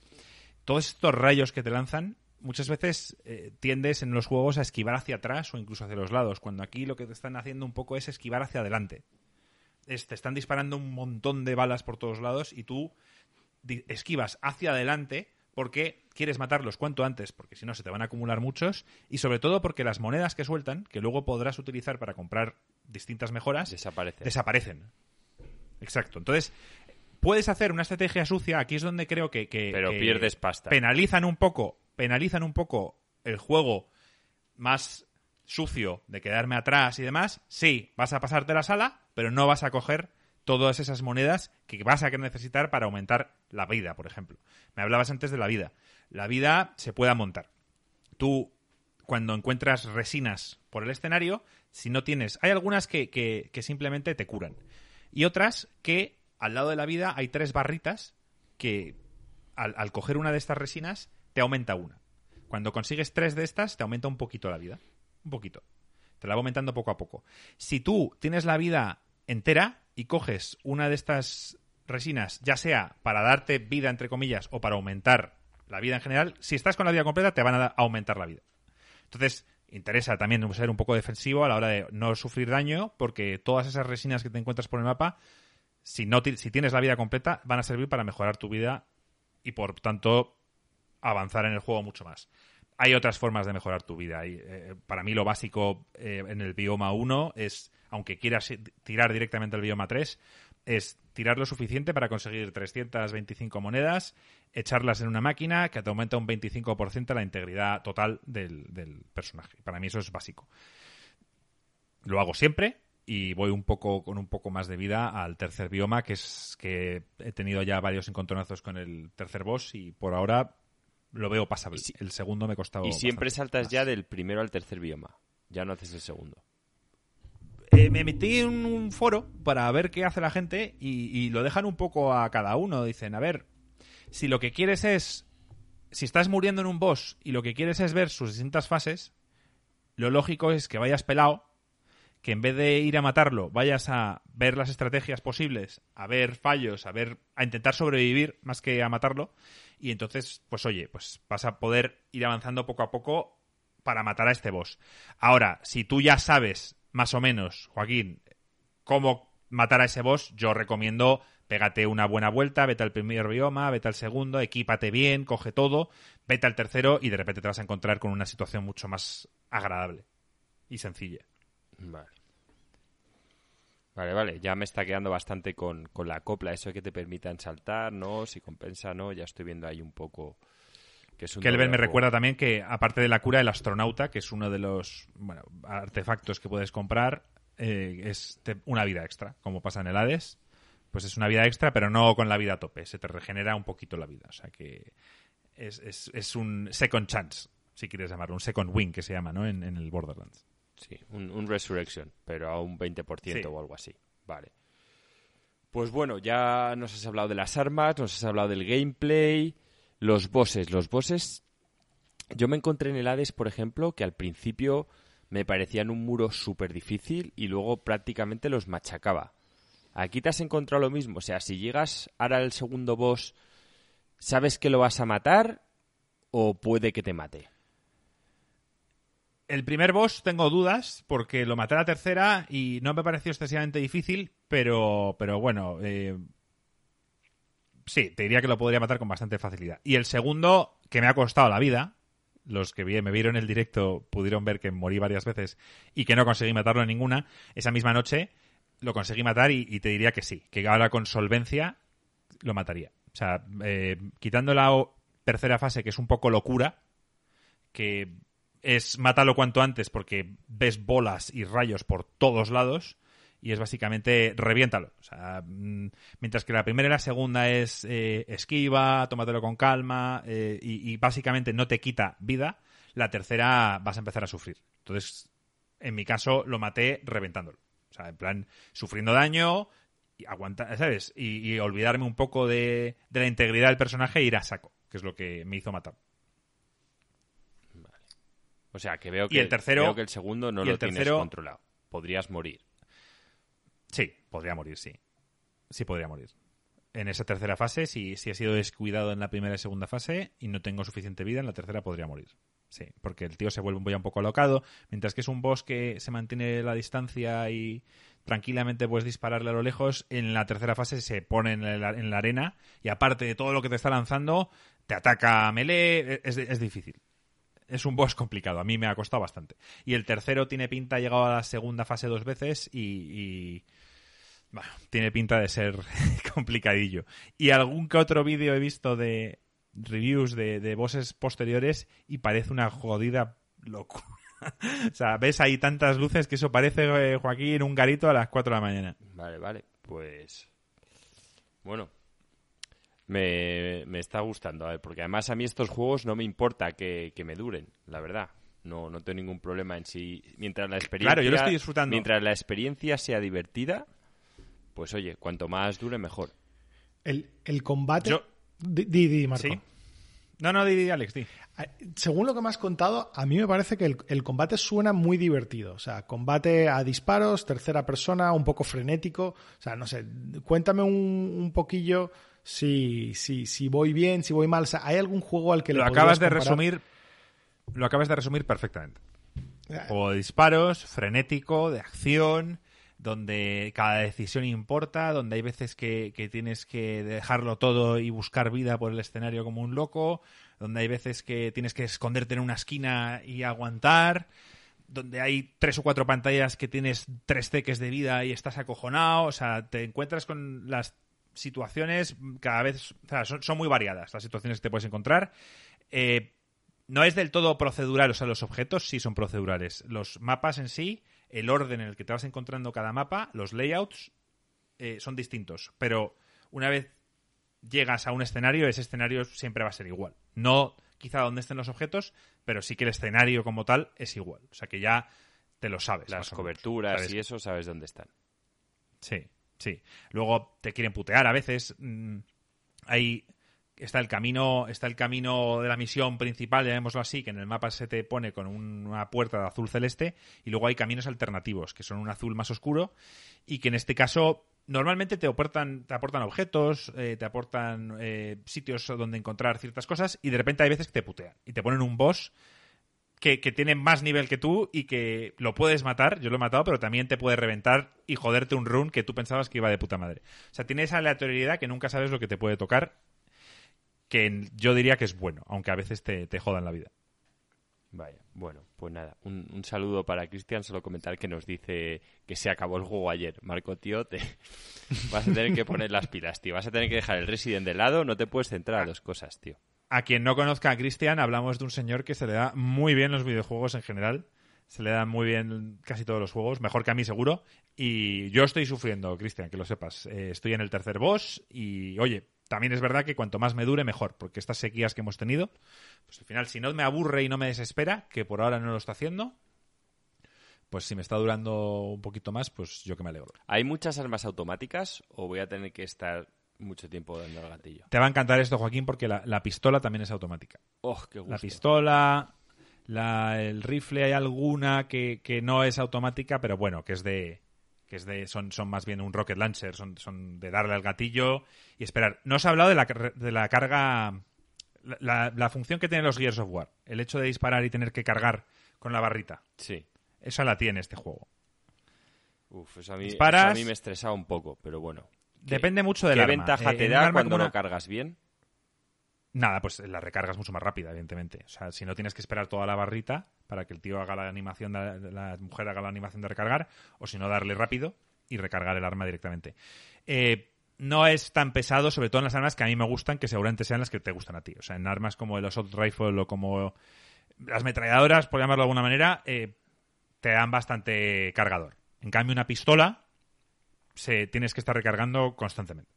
S2: todos estos rayos que te lanzan, muchas veces eh, tiendes en los juegos a esquivar hacia atrás o incluso hacia los lados, cuando aquí lo que te están haciendo un poco es esquivar hacia adelante. Te están disparando un montón de balas por todos lados y tú esquivas hacia adelante porque quieres matarlos cuanto antes, porque si no se te van a acumular muchos, y sobre todo porque las monedas que sueltan, que luego podrás utilizar para comprar distintas mejoras,
S1: Desaparece.
S2: desaparecen. Exacto. Entonces, puedes hacer una estrategia sucia, aquí es donde creo que... que-
S1: Pero
S2: que
S1: pierdes pasta.
S2: Penalizan un poco, penalizan un poco el juego más sucio de quedarme atrás y demás, sí, vas a pasarte la sala, pero no vas a coger todas esas monedas que vas a necesitar para aumentar la vida, por ejemplo. Me hablabas antes de la vida. La vida se puede montar. Tú, cuando encuentras resinas por el escenario, si no tienes... Hay algunas que, simplemente te curan. Y otras que al lado de la vida hay tres barritas que al, al coger una de estas resinas te aumenta una. Cuando consigues tres de estas, te aumenta un poquito la vida. Un poquito. Te la va aumentando poco a poco. Si tú tienes la vida entera y coges una de estas resinas, ya sea para darte vida, entre comillas, o para aumentar la vida en general, si estás con la vida completa, te van a aumentar la vida. Entonces, interesa también ser un poco defensivo a la hora de no sufrir daño, porque todas esas resinas que te encuentras por el mapa, si, no si tienes la vida completa, van a servir para mejorar tu vida y, por tanto, avanzar en el juego mucho más. Hay otras formas de mejorar tu vida. Hay, eh, para mí lo básico eh, en el bioma 1 es, aunque quieras tirar directamente al bioma 3, es tirar lo suficiente para conseguir 325 monedas, echarlas en una máquina que te aumenta un 25% la integridad total del, del personaje. Para mí eso es básico. Lo hago siempre y voy un poco con un poco más de vida al tercer bioma, que es que he tenido ya varios encontronazos con el tercer boss y por ahora lo veo pasable.
S1: Si-
S2: el segundo me ha costado
S1: Y siempre saltas
S2: más.
S1: ya del primero al tercer bioma. Ya no haces el segundo.
S2: Eh, me metí en un foro para ver qué hace la gente y, y lo dejan un poco a cada uno. Dicen, a ver, si lo que quieres es... Si estás muriendo en un boss y lo que quieres es ver sus distintas fases, lo lógico es que vayas pelado, que en vez de ir a matarlo, vayas a ver las estrategias posibles, a ver fallos, a ver, a intentar sobrevivir más que a matarlo. Y entonces, pues oye, pues vas a poder ir avanzando poco a poco para matar a este boss. Ahora, si tú ya sabes más o menos, Joaquín, cómo matar a ese boss, yo recomiendo pégate una buena vuelta, vete al primer bioma, vete al segundo, equípate bien, coge todo, vete al tercero y de repente te vas a encontrar con una situación mucho más agradable y sencilla.
S1: Vale. Vale, vale, ya me está quedando bastante con, con la copla, eso que te permitan saltar, ¿no? Si compensa, ¿no? Ya estoy viendo ahí un poco que es un
S2: me recuerda también que, aparte de la cura, el astronauta, que es uno de los bueno, artefactos que puedes comprar, eh, es una vida extra, como pasa en el Hades. Pues es una vida extra, pero no con la vida a tope. Se te regenera un poquito la vida. O sea que es, es- es un second chance, si quieres llamarlo. Un second win, que se llama, ¿no? En, en el Borderlands.
S1: Sí, un, un Resurrection, pero a un 20%
S2: Sí.
S1: o algo así. Vale. Pues bueno, ya nos has hablado de las armas, nos has hablado del gameplay, los bosses. Los bosses, yo me encontré en el Hades, por ejemplo, que al principio me parecían un muro súper difícil y luego prácticamente los machacaba. Aquí te has encontrado lo mismo, o sea, si llegas ahora al segundo boss, ¿sabes que lo vas a matar o puede que te mate?
S2: El primer boss tengo dudas porque lo maté a la tercera y no me pareció excesivamente difícil, pero, pero bueno, eh, sí, te diría que lo podría matar con bastante facilidad. Y el segundo, que me ha costado la vida, los que me vieron el directo pudieron ver que morí varias veces y que no conseguí matarlo en ninguna, esa misma noche lo conseguí matar y, te diría que sí, que ahora con solvencia lo mataría. O sea, eh, quitando la tercera fase, que es un poco locura, que es mátalo cuanto antes porque ves bolas y rayos por todos lados y es básicamente reviéntalo. O sea, mm, mientras que la primera y la segunda es eh, esquiva, tómatelo con calma eh, y, y básicamente no te quita vida, la tercera vas a empezar a sufrir. Entonces, en mi caso, lo maté reventándolo. O sea, en plan, sufriendo daño, y aguantar, ¿sabes? Y, y olvidarme un poco de, de la integridad del personaje e ir a saco, que es lo que me hizo matar.
S1: O sea, que veo
S2: Y
S1: que,
S2: el tercero-
S1: veo que el segundo no
S2: y
S1: lo
S2: el
S1: tienes
S2: tercero-
S1: controlado. Podrías morir.
S2: Sí, podría morir, sí. Sí podría morir. En esa tercera fase, si, si he sido descuidado en la primera y segunda fase y no tengo suficiente vida, en la tercera podría morir. Sí, porque el tío se vuelve un poco alocado, mientras que es un boss que se mantiene la distancia y tranquilamente puedes dispararle a lo lejos, en la tercera fase se pone en la, en la arena y aparte de todo lo que te está lanzando, te ataca a melee, es, es difícil. Es un boss complicado, a mí me ha costado bastante. Y el tercero tiene pinta, ha llegado a la segunda fase dos veces y, bueno, tiene pinta de ser complicadillo. Y algún que otro vídeo he visto de reviews de, de bosses posteriores y parece una jodida locura. o sea, ves ahí tantas luces que eso parece eh, Joaquín un garito a las 4 de la mañana.
S1: Vale, vale. Pues. Bueno. Me, me está gustando, a ver, porque además a mí estos juegos no me importa que, que me duren, la verdad. No, no tengo ningún problema en sí. Mientras la experiencia.
S2: Claro, yo lo estoy disfrutando.
S1: Mientras la experiencia sea divertida, pues oye, cuanto más dure, mejor.
S3: El, el combate.
S2: Yo-
S3: Di, di, di, Marco.
S2: ¿Sí? No, no, di, di, Alex, di.
S3: Ah, Según lo que me has contado, a mí me parece que el, el combate suena muy divertido. O sea, combate a disparos, tercera persona, un poco frenético. O sea, no sé, cuéntame un, un poquillo si, si, si voy bien, si voy mal. O sea, ¿hay algún juego al que le
S2: Lo
S3: podrías
S2: acabas de resumir. Lo acabas de resumir perfectamente.
S3: Ah,
S2: Juego de disparos, frenético, de acción, donde cada decisión importa, donde hay veces que, que tienes que dejarlo todo y buscar vida por el escenario como un loco, donde hay veces que tienes que esconderte en una esquina y aguantar, donde hay tres o cuatro pantallas que tienes tres teques de vida y estás acojonado, o sea, te encuentras con las situaciones cada vez, o sea, son, son muy variadas las situaciones que te puedes encontrar. Eh, no es del todo procedural, o sea, los objetos sí son procedurales. Los mapas en sí, el orden en el que te vas encontrando cada mapa, los layouts eh, son distintos. Pero una vez llegas a un escenario, ese escenario siempre va a ser igual. No quizá donde estén los objetos, pero sí que el escenario como tal es igual. O sea que ya te lo sabes.
S1: Las coberturas
S2: Sabes
S1: y eso, sabes dónde están.
S2: Sí, sí. Luego te quieren putear a veces. mm, Hay está el camino, está el camino de la misión principal, llamémoslo así, que en el mapa se te pone con un- una puerta de azul celeste, y luego hay caminos alternativos, que son un azul más oscuro, y que en este caso normalmente te aportan, te aportan objetos, eh, te aportan eh, sitios donde encontrar ciertas cosas, y de repente hay veces que te putean, y te ponen un boss que, tiene más nivel que tú y que lo puedes matar, yo lo he matado, pero también te puede reventar y joderte un run que tú pensabas que iba de puta madre. O sea, tiene esa aleatoriedad que nunca sabes lo que te puede tocar, que yo diría que es bueno, aunque a veces te, te jodan la vida.
S1: Vaya, bueno, pues nada, un, un saludo para Cristian, solo comentar que nos dice que se acabó el juego ayer. Marco, tío, te vas a tener que poner las pilas, tío. Vas a tener que dejar el Resident de lado, no te puedes centrar a dos cosas, tío.
S2: A quien no conozca a Cristian, hablamos de un señor que se le da muy bien los videojuegos en general. Se le dan muy bien casi todos los juegos, mejor que a mí seguro. Y yo estoy sufriendo, Cristian, que lo sepas. Eh, estoy en el tercer boss y, oye, también es verdad que cuanto más me dure, mejor, porque estas sequías que hemos tenido, pues al final, si no me aburre y no me desespera, que por ahora no lo está haciendo, pues si me está durando un poquito más, pues yo que me alegro.
S1: ¿Hay muchas armas automáticas o voy a tener que estar mucho tiempo dando el gatillo?
S2: Te va a encantar esto, Joaquín, porque la, la pistola también es automática.
S1: Oh, qué gusto.
S2: La pistola, la, el rifle, hay alguna que, que no es automática, pero bueno, que es de. que es de. son, son más bien un rocket launcher, son, son de darle al gatillo y esperar. No os ha hablado de la, de la carga. La, la- la función que tienen los Gears of War. El hecho de disparar y tener que cargar con la barrita.
S1: Sí.
S2: Esa la tiene este juego.
S1: Uf, eso a mí,
S2: Disparas-
S1: eso a mí me estresaba un poco, pero bueno. ¿Qué-
S2: Depende mucho
S1: ¿Qué
S2: arma.
S1: ventaja
S2: Eh,
S1: te da cuando
S2: como
S1: lo
S2: una-
S1: cargas bien?
S2: Nada, pues la recargas mucho más rápida, evidentemente. O sea, si no tienes que esperar toda la barrita para que el tío haga la animación, de, la mujer haga la animación de recargar, o si no, darle rápido y recargar el arma directamente. Eh, no es tan pesado, sobre todo en las armas que a mí me gustan, que seguramente sean las que te gustan a ti. O sea, en armas como el Assault Rifle o como las metralladoras, por llamarlo de alguna manera, eh, te dan bastante cargador. En cambio, una pistola se, tienes que estar recargando constantemente.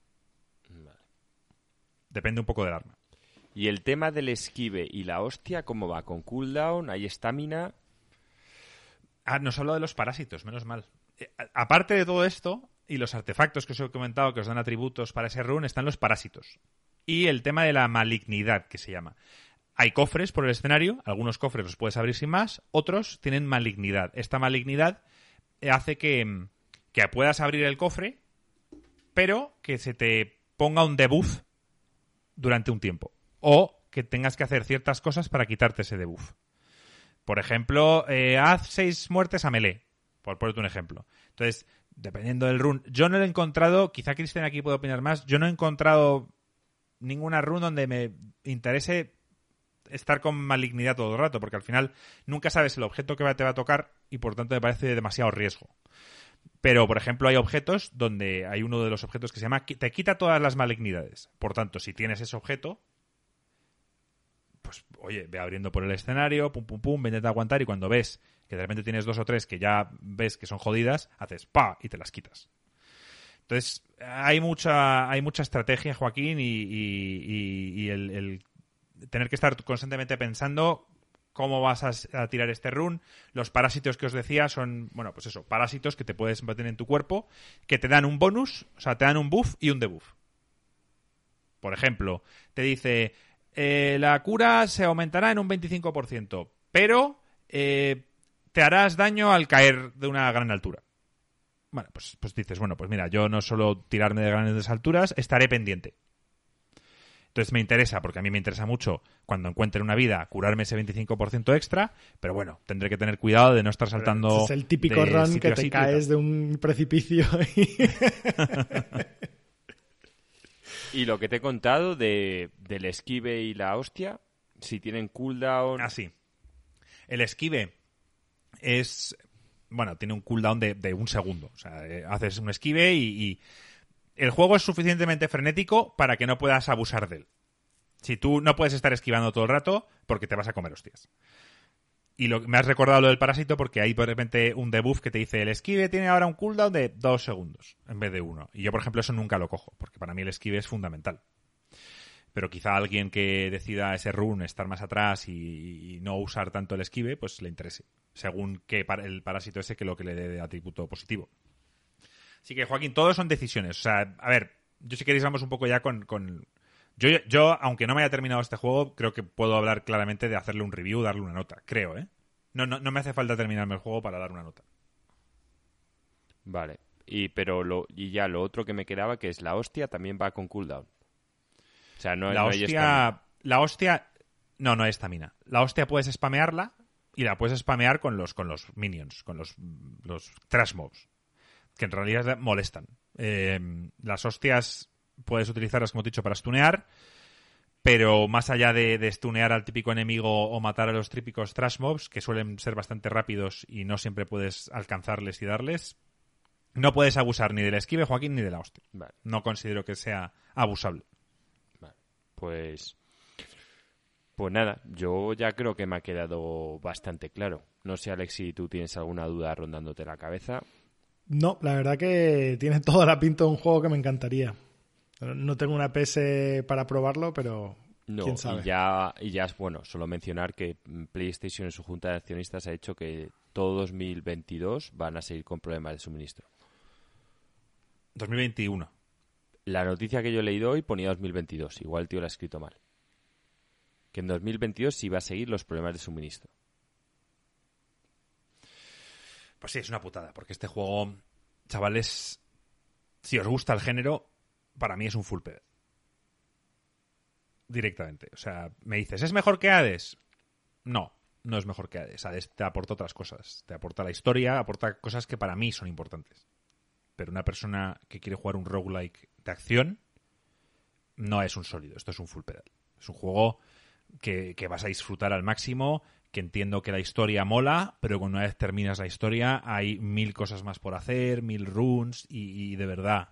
S2: Depende un poco del arma.
S1: Y el tema del esquive y la hostia, ¿cómo va? ¿Con cooldown? ¿Hay estamina?
S2: Ah, nos habla de los parásitos, menos mal. Eh, a- aparte de todo esto, y los artefactos que os he comentado que os dan atributos para ese run, están los parásitos. Y el tema de la malignidad, que se llama. Hay cofres por el escenario, algunos cofres los puedes abrir sin más, otros tienen malignidad. Esta malignidad eh, hace que, mm, que puedas abrir el cofre, pero que se te ponga un debuff durante un tiempo. O que tengas que hacer ciertas cosas para quitarte ese debuff. Por ejemplo, eh, haz seis muertes a melee, por ponerte un ejemplo. Entonces, dependiendo del run, yo no he encontrado, quizá Cristian aquí puede opinar más, yo no he encontrado ninguna run donde me interese estar con malignidad todo el rato, porque al final nunca sabes el objeto que te va a tocar y por tanto me parece demasiado riesgo. Pero, por ejemplo, hay objetos donde hay uno de los objetos que se llama te quita todas las malignidades. Por tanto, si tienes ese objeto, pues oye, ve abriendo por el escenario, pum pum pum, vete a aguantar y cuando ves que de repente tienes dos o tres que ya ves que son jodidas, haces pa y te las quitas. Entonces, hay mucha, hay mucha estrategia, Joaquín, y, el tener que estar constantemente pensando cómo vas a, tirar este run. Los parásitos que os decía son, bueno, pues eso, parásitos que te puedes meter en tu cuerpo, que te dan un bonus, o sea, te dan un buff y un debuff. Por ejemplo, te dice, eh, la cura se aumentará en un 25%, pero eh, te harás daño al caer de una gran altura. Bueno, pues, pues dices, bueno, pues mira, yo no solo tirarme de grandes alturas, estaré pendiente. Entonces me interesa, porque a mí me interesa mucho cuando encuentre una vida curarme ese 25% extra, pero bueno, tendré que tener cuidado de no estar saltando.
S3: es el típico
S2: de
S3: run que te caes de un precipicio y...
S1: Y lo que te he contado de, del esquive y la hostia, si tienen cooldown...
S2: Ah, sí. El esquive es. Bueno, tiene un cooldown de, de un segundo. O sea, eh, haces un esquive y, y el juego es suficientemente frenético para que no puedas abusar de él. Si tú no puedes estar esquivando todo el rato porque te vas a comer hostias. Y lo, me has recordado lo del parásito porque hay de repente un debuff que te dice el esquive tiene ahora un cooldown de dos segundos en vez de uno. Y yo, por ejemplo, eso nunca lo cojo porque para mí el esquive es fundamental. Pero quizá alguien que decida ese run estar más atrás y, no usar tanto el esquive, pues le interese. Según que el parásito ese que lo que le dé de atributo positivo. Así que, Joaquín, todo son decisiones. O sea, a ver, yo si queréis vamos un poco ya con... con- Yo, yo, aunque no me haya terminado este juego, creo que puedo hablar claramente de hacerle un review, darle una nota. Creo, ¿eh? No, no, no me hace falta terminarme el juego para dar una nota.
S1: Vale. Y, pero lo, y ya lo otro que me quedaba, que es la hostia, también va con cooldown. O sea, no,
S2: la
S1: no hay
S2: hostia... La hostia... No, no es estamina. La hostia puedes spamearla y la puedes spamear con los, con los minions, con los, los trash mobs, que en realidad molestan. Eh, las hostias puedes utilizarlas, como te he dicho, para stunear, pero más allá de, de stunear al típico enemigo o matar a los típicos trash mobs, que suelen ser bastante rápidos y no siempre puedes alcanzarles y darles, no puedes abusar ni del esquive, Joaquín, ni de la hostia.
S1: Vale,
S2: No considero que sea abusable.
S1: vale. Pues... Pues nada, yo ya creo que me ha quedado bastante claro. No sé, Alex, si tú tienes alguna duda rondándote la cabeza.
S3: No, la verdad que tiene toda la pinta de un juego que me encantaría. No tengo una PS para probarlo, pero
S1: No,
S3: ¿Quién sabe?
S1: Y ya, y ya es bueno, solo mencionar que PlayStation en su junta de accionistas ha hecho que todo 2022 van a seguir con problemas de suministro.
S2: 2021.
S1: La noticia que yo he leído hoy ponía 2022, igual el tío lo ha escrito mal. Que en 2022 sí va a seguir los problemas de suministro.
S2: Pues sí, es una putada, porque este juego, chavales, si os gusta el género, para mí es un full pedal. Directamente. O sea, me dices, ¿es mejor que Hades? No, no es mejor que Hades. Hades te aporta otras cosas. Te aporta la historia, aporta cosas que para mí son importantes. Pero una persona que quiere jugar un roguelike de acción no es un sólido. Esto es un full pedal. Es un juego que, que vas a disfrutar al máximo, que entiendo que la historia mola, pero cuando una vez terminas la historia hay mil cosas más por hacer, mil runes y, y de verdad.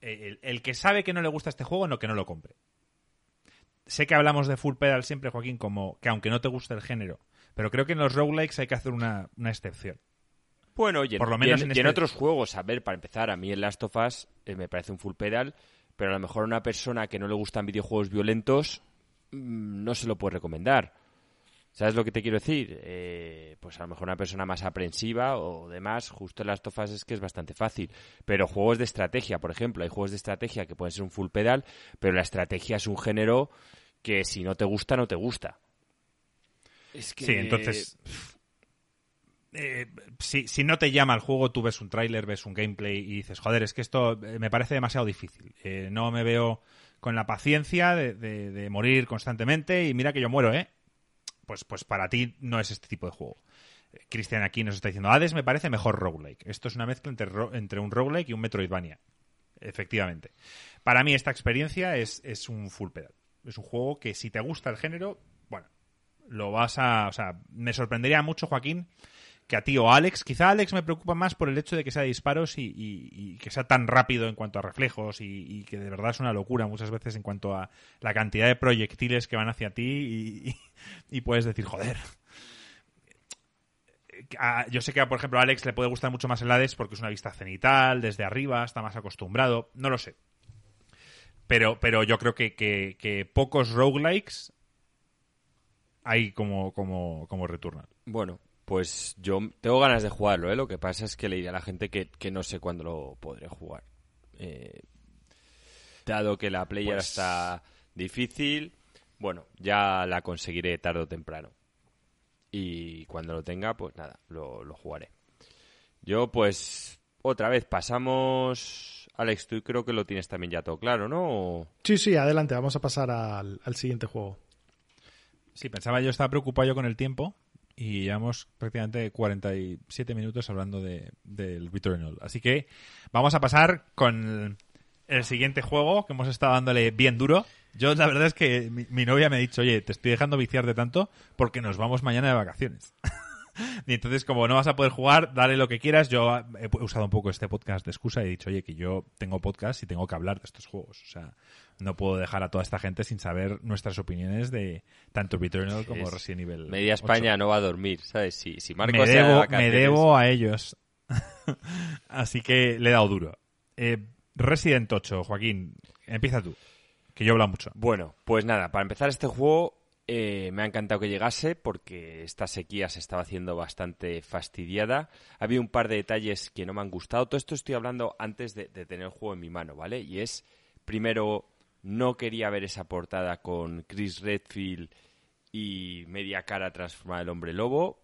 S2: El, el que sabe que no le gusta este juego, no que no lo compre. Sé que hablamos de full pedal siempre, Joaquín, como que aunque no te guste el género, pero creo que en los roguelikes hay que hacer una, una excepción.
S1: Bueno, y en,
S2: Por lo menos
S1: y en-
S2: en
S1: y en
S2: este-
S1: otros juegos, a ver, para empezar, a mí el Last of Us eh, me parece un full pedal, pero a lo mejor a una persona que no le gustan videojuegos violentos mm, no se lo puede recomendar. ¿Sabes lo que te quiero decir? Eh, pues a lo mejor una persona más aprensiva o demás, justo el Last of Us es que es bastante fácil. Pero juegos de estrategia, por ejemplo, hay juegos de estrategia que pueden ser un full pedal, pero la estrategia es un género que si no te gusta, no te gusta. Es que...
S2: Sí, entonces. eh, si, si no te llama el juego, tú ves un tráiler, ves un gameplay y dices, joder, es que esto eh, me parece demasiado difícil. Eh, no me veo con la paciencia de, de- de morir constantemente y mira que yo muero, ¿eh? Pues, pues para ti no es este tipo de juego. Eh, Cristian aquí nos está diciendo, Hades me parece mejor roguelike. Esto es una mezcla entre, entre un roguelike y un Metroidvania. Efectivamente. Para mí esta experiencia es, es un full pedal. Es un juego que si te gusta el género, bueno, lo vas a... O sea, me sorprendería mucho, Joaquín, que a ti o a Alex. Quizá Alex me preocupa más por el hecho de que sea de disparos y, que sea tan rápido en cuanto a reflejos y, que de verdad es una locura muchas veces en cuanto a la cantidad de proyectiles que van hacia ti y, puedes decir, joder. Yo sé que, por ejemplo, a Alex le puede gustar mucho más el Hades porque es una vista cenital, desde arriba, está más acostumbrado. No lo sé. Pero, pero yo creo que, que, que pocos roguelikes hay como, como, como Returnal.
S1: Bueno, pues yo tengo ganas de jugarlo, ¿eh? Lo que pasa es que le diré a la gente que, que no sé cuándo lo podré jugar. Eh, dado que la play
S2: Pues-
S1: está difícil, bueno, ya la conseguiré tarde o temprano. Y cuando lo tenga, pues nada, lo, lo jugaré. Yo, pues, otra vez pasamos... Alex, tú creo que lo tienes también ya todo claro, ¿no? O-
S3: Sí, sí, adelante, vamos a pasar al, al siguiente juego.
S2: Sí, pensaba yo, estaba preocupado yo con el tiempo y llevamos prácticamente 47 minutos hablando de, del Returnal. Así que vamos a pasar con el siguiente juego que hemos estado dándole bien duro. Yo la verdad es que mi, novia me ha dicho, oye, te estoy dejando viciar de tanto porque nos vamos mañana de vacaciones. y entonces, como no vas a poder jugar, dale lo que quieras. Yo he usado un poco este podcast de excusa y he dicho, oye, que yo tengo podcast y tengo que hablar de estos juegos. O sea, no puedo dejar a toda esta gente sin saber nuestras opiniones de tanto Returnal como
S1: Es-
S2: Resident Evil.
S1: Media
S2: 8.
S1: España no va a dormir, ¿sabes? Si, si Marcos
S2: me
S1: se va de
S2: debo, me debo a ellos. Así que le he dado duro. Eh, Resident 8, Joaquín, empieza tú. Que yo hablo mucho.
S1: Bueno, pues nada, para empezar este juego eh, me ha encantado que llegase porque esta sequía se estaba haciendo bastante fastidiada. Había un par de detalles que no me han gustado. Todo esto estoy hablando antes de, de tener el juego en mi mano, ¿vale? Y es, primero, no quería ver esa portada con Chris Redfield y media cara transformada del hombre lobo.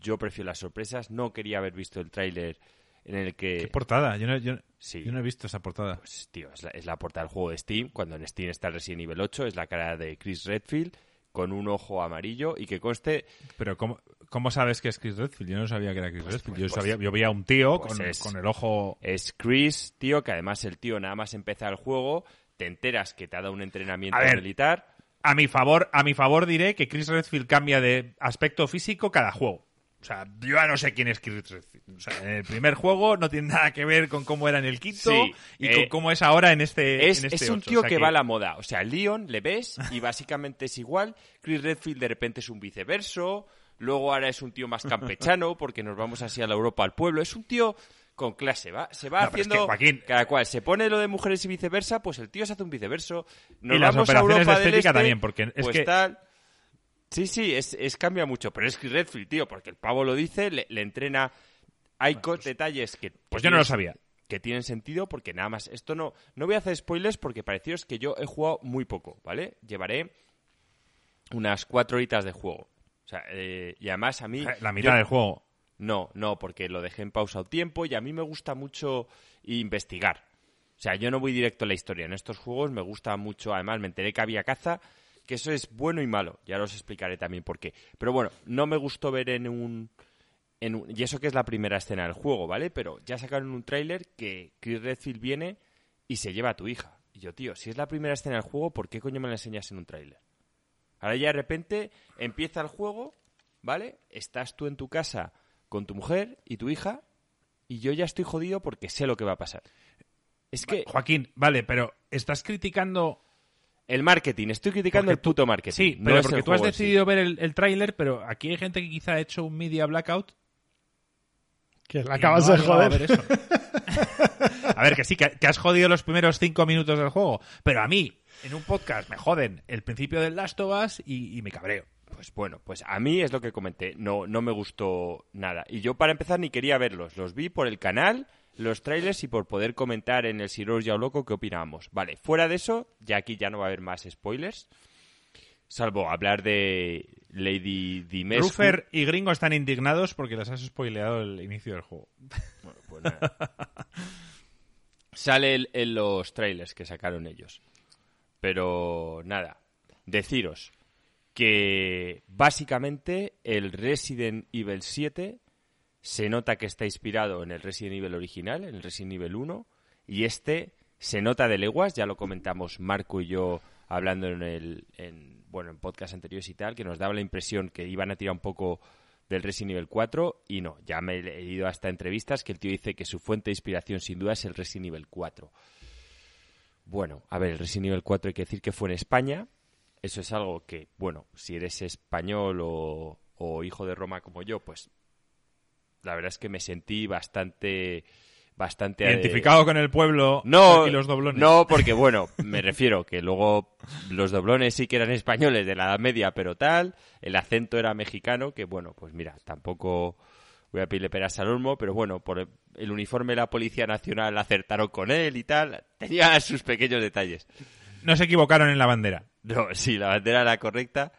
S1: Yo prefiero las sorpresas. No quería haber visto el tráiler en el que...
S2: ¿Qué portada? Yo no, yo,
S1: Sí.
S2: yo no he visto esa portada.
S1: Pues, tío, es la, es la portada del juego de Steam. Cuando en Steam está el Resident Evil 8, es la cara de Chris Redfield con un ojo amarillo y que conste.
S2: Pero ¿cómo, cómo sabes que es Chris Redfield? Yo no sabía que era Chris Redfield. yo,
S1: pues-
S2: sabía, yo veía a un tío
S1: pues
S2: con,
S1: es-
S2: con el ojo...
S1: Es Chris, tío, que además el tío nada más empezar el juego, te enteras que te ha dado un entrenamiento
S2: A ver.
S1: militar.
S2: A mi favor, a mi favor diré que Chris Redfield cambia de aspecto físico cada juego. O sea, yo ya no sé quién es Chris Redfield. O sea, en el primer juego no tiene nada que ver con cómo era en el quinto
S1: Sí,
S2: y
S1: eh,
S2: con cómo es ahora en este
S1: Es,
S2: en este
S1: es un tío
S2: O sea
S1: que, va a la moda. O sea, Leon le ves y básicamente es igual. Chris Redfield de repente es un viceverso. luego ahora es un tío más campechano porque nos vamos así a la Europa al pueblo. Es un tío con clase, va, se va
S2: No, es que,
S1: haciendo
S2: Joaquín-
S1: cada cual. Se pone lo de mujeres y viceversa, pues el tío se hace un viceverso. Nos
S2: Y las
S1: vamos a
S2: operaciones
S1: Europa
S2: de
S1: del
S2: estética
S1: Este,
S2: también, porque es
S1: pues
S2: que-
S1: tal. Sí, sí, es, es cambia mucho, pero es Chris Redfield, tío, porque el pavo lo dice, le, le entrena. Hay co- detalles que.
S2: Pues
S1: que
S2: yo no lo sabía.
S1: Que tienen sentido, porque nada más. Esto no. No voy a hacer spoilers porque parecidos que yo he jugado muy poco, ¿vale? Llevaré unas cuatro horitas de juego. O sea, eh, y además a mí.
S2: La mitad
S1: yo-
S2: del juego.
S1: No, no, porque lo dejé en pausa un tiempo y a mí me gusta mucho investigar. O sea, yo no voy directo a la historia. En estos juegos me gusta mucho, además me enteré que había caza, que eso es bueno y malo. Ya os explicaré también por qué. Pero bueno, no me gustó ver en un... En un- y eso que es la primera escena del juego, ¿vale? Pero ya sacaron un tráiler que Chris Redfield viene y se lleva a tu hija. Y yo, tío, si es la primera escena del juego, ¿por qué coño me la enseñas en un tráiler? Ahora ya de repente empieza el juego, ¿vale? Estás tú en tu casa con tu mujer y tu hija y yo ya estoy jodido porque sé lo que va a pasar. Es que
S2: Joaquín, vale, pero estás criticando.
S1: el marketing, estoy criticando el puto marketing.
S2: Sí,
S1: no
S2: pero
S1: es
S2: porque tú has
S1: sí.
S2: decidido ver el, el tráiler, pero aquí hay gente que quizá ha hecho un media blackout.
S3: Que la acabas
S2: no
S3: de
S2: a
S3: joder.
S2: ver eso. A ver, que sí, que, que has jodido los primeros cinco minutos del juego, pero a mí, en un podcast, me joden el principio del Last of Us y, y me cabreo.
S1: Pues bueno, pues a mí es lo que comenté, no, no me gustó nada. Y yo para empezar ni quería verlos, los vi por el canal, los trailers y por poder comentar en el Siros Ya Loco qué opinamos. Vale, fuera de eso, ya aquí ya no va a haber más spoilers, salvo hablar de Lady Dimescu.
S2: Ruffer y Gringo están indignados porque les has spoileado el inicio del juego.
S1: Bueno, pues nada. Sale en los trailers que sacaron ellos. Pero nada, deciros que básicamente el Resident Evil 7 se nota que está inspirado en el Resident Evil original, en el Resident Evil 1, y este se nota de leguas, ya lo comentamos Marco y yo hablando en el en, bueno, en podcast anteriores y tal, que nos daba la impresión que iban a tirar un poco del Resident Evil 4 y no, ya me he leído hasta entrevistas que el tío dice que su fuente de inspiración sin duda es el Resident Evil 4. Bueno, a ver, el Resident Evil 4 hay que decir que fue en España. Eso es algo que, bueno, si eres español o, o hijo de Roma como yo, pues la verdad es que me sentí bastante bastante eh,
S2: Identificado con el pueblo
S1: no,
S2: y los doblones.
S1: No, porque bueno, me refiero que luego los doblones sí que eran españoles de la Edad Media, pero tal, el acento era mexicano, que bueno, pues mira, tampoco voy a pedirle peras al olmo, pero bueno, por el uniforme de la Policía Nacional acertaron con él y tal, tenía sus pequeños detalles.
S2: No se equivocaron en la bandera.
S1: No, sí, la bandera era correcta.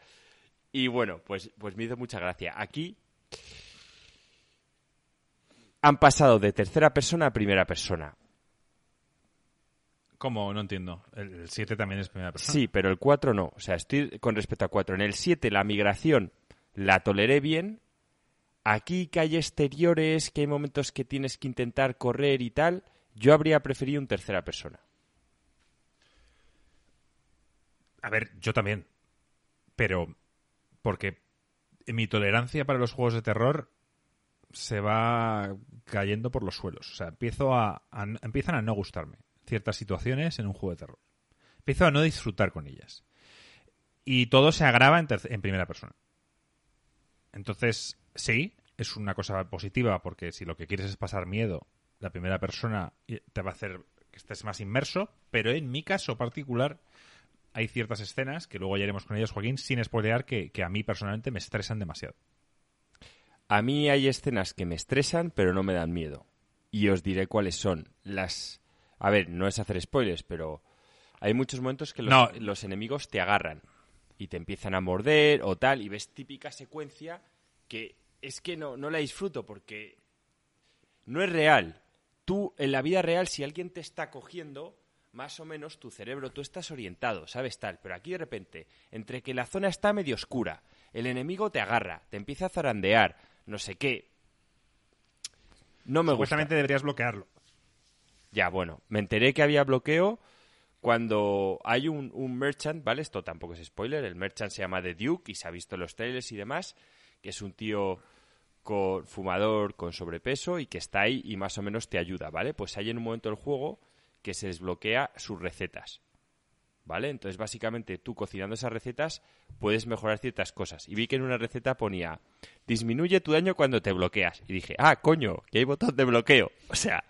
S1: Y bueno, pues, pues me hizo mucha gracia. Aquí han pasado de tercera persona a primera persona.
S2: ¿Cómo? No entiendo. El 7 también es primera persona.
S1: Sí, pero el 4 no. O sea, estoy con respecto al 4. En el 7 la migración la toleré bien. Aquí que hay exteriores, que hay momentos que tienes que intentar correr y tal, yo habría preferido un tercera persona.
S2: A ver, yo también. Pero porque mi tolerancia para los juegos de terror se va cayendo por los suelos. O sea, empiezo a, empiezan a no gustarme ciertas situaciones en un juego de terror. Empiezo a no disfrutar con ellas. Y todo se agrava en, en primera persona. Entonces, sí, es una cosa positiva porque si lo que quieres es pasar miedo, la primera persona te va a hacer que estés más inmerso, pero en mi caso particular hay ciertas escenas, que luego ya iremos con ellas, Joaquín, sin spoilear, que, que a mí personalmente me estresan demasiado.
S1: A mí hay escenas que me estresan, pero no me dan miedo. Y os diré cuáles son. Las. A ver, no es hacer spoilers, pero hay muchos momentos que los,
S2: No.
S1: los enemigos te agarran y te empiezan a morder o tal, y ves típica secuencia que es que no, no la disfruto porque no es real. Tú, en la vida real, si alguien te está cogiendo, más o menos tu cerebro, tú estás orientado, sabes tal, pero aquí de repente, entre que la zona está medio oscura, el enemigo te agarra, te empieza a zarandear, no sé qué. No me gusta.
S2: Deberías bloquearlo.
S1: Ya, bueno, me enteré que había bloqueo cuando hay un, un merchant, ¿vale? Esto tampoco es spoiler, el merchant se llama The Duke y se ha visto en los trailers y demás, que es un tío con fumador con sobrepeso y que está ahí y más o menos te ayuda, ¿vale? Pues hay en un momento del juego que se desbloquea sus recetas. ¿Vale? Entonces, básicamente, tú cocinando esas recetas puedes mejorar ciertas cosas. Y vi que en una receta ponía, disminuye tu daño cuando te bloqueas. Y dije, ah, coño, que hay botón de bloqueo. O sea,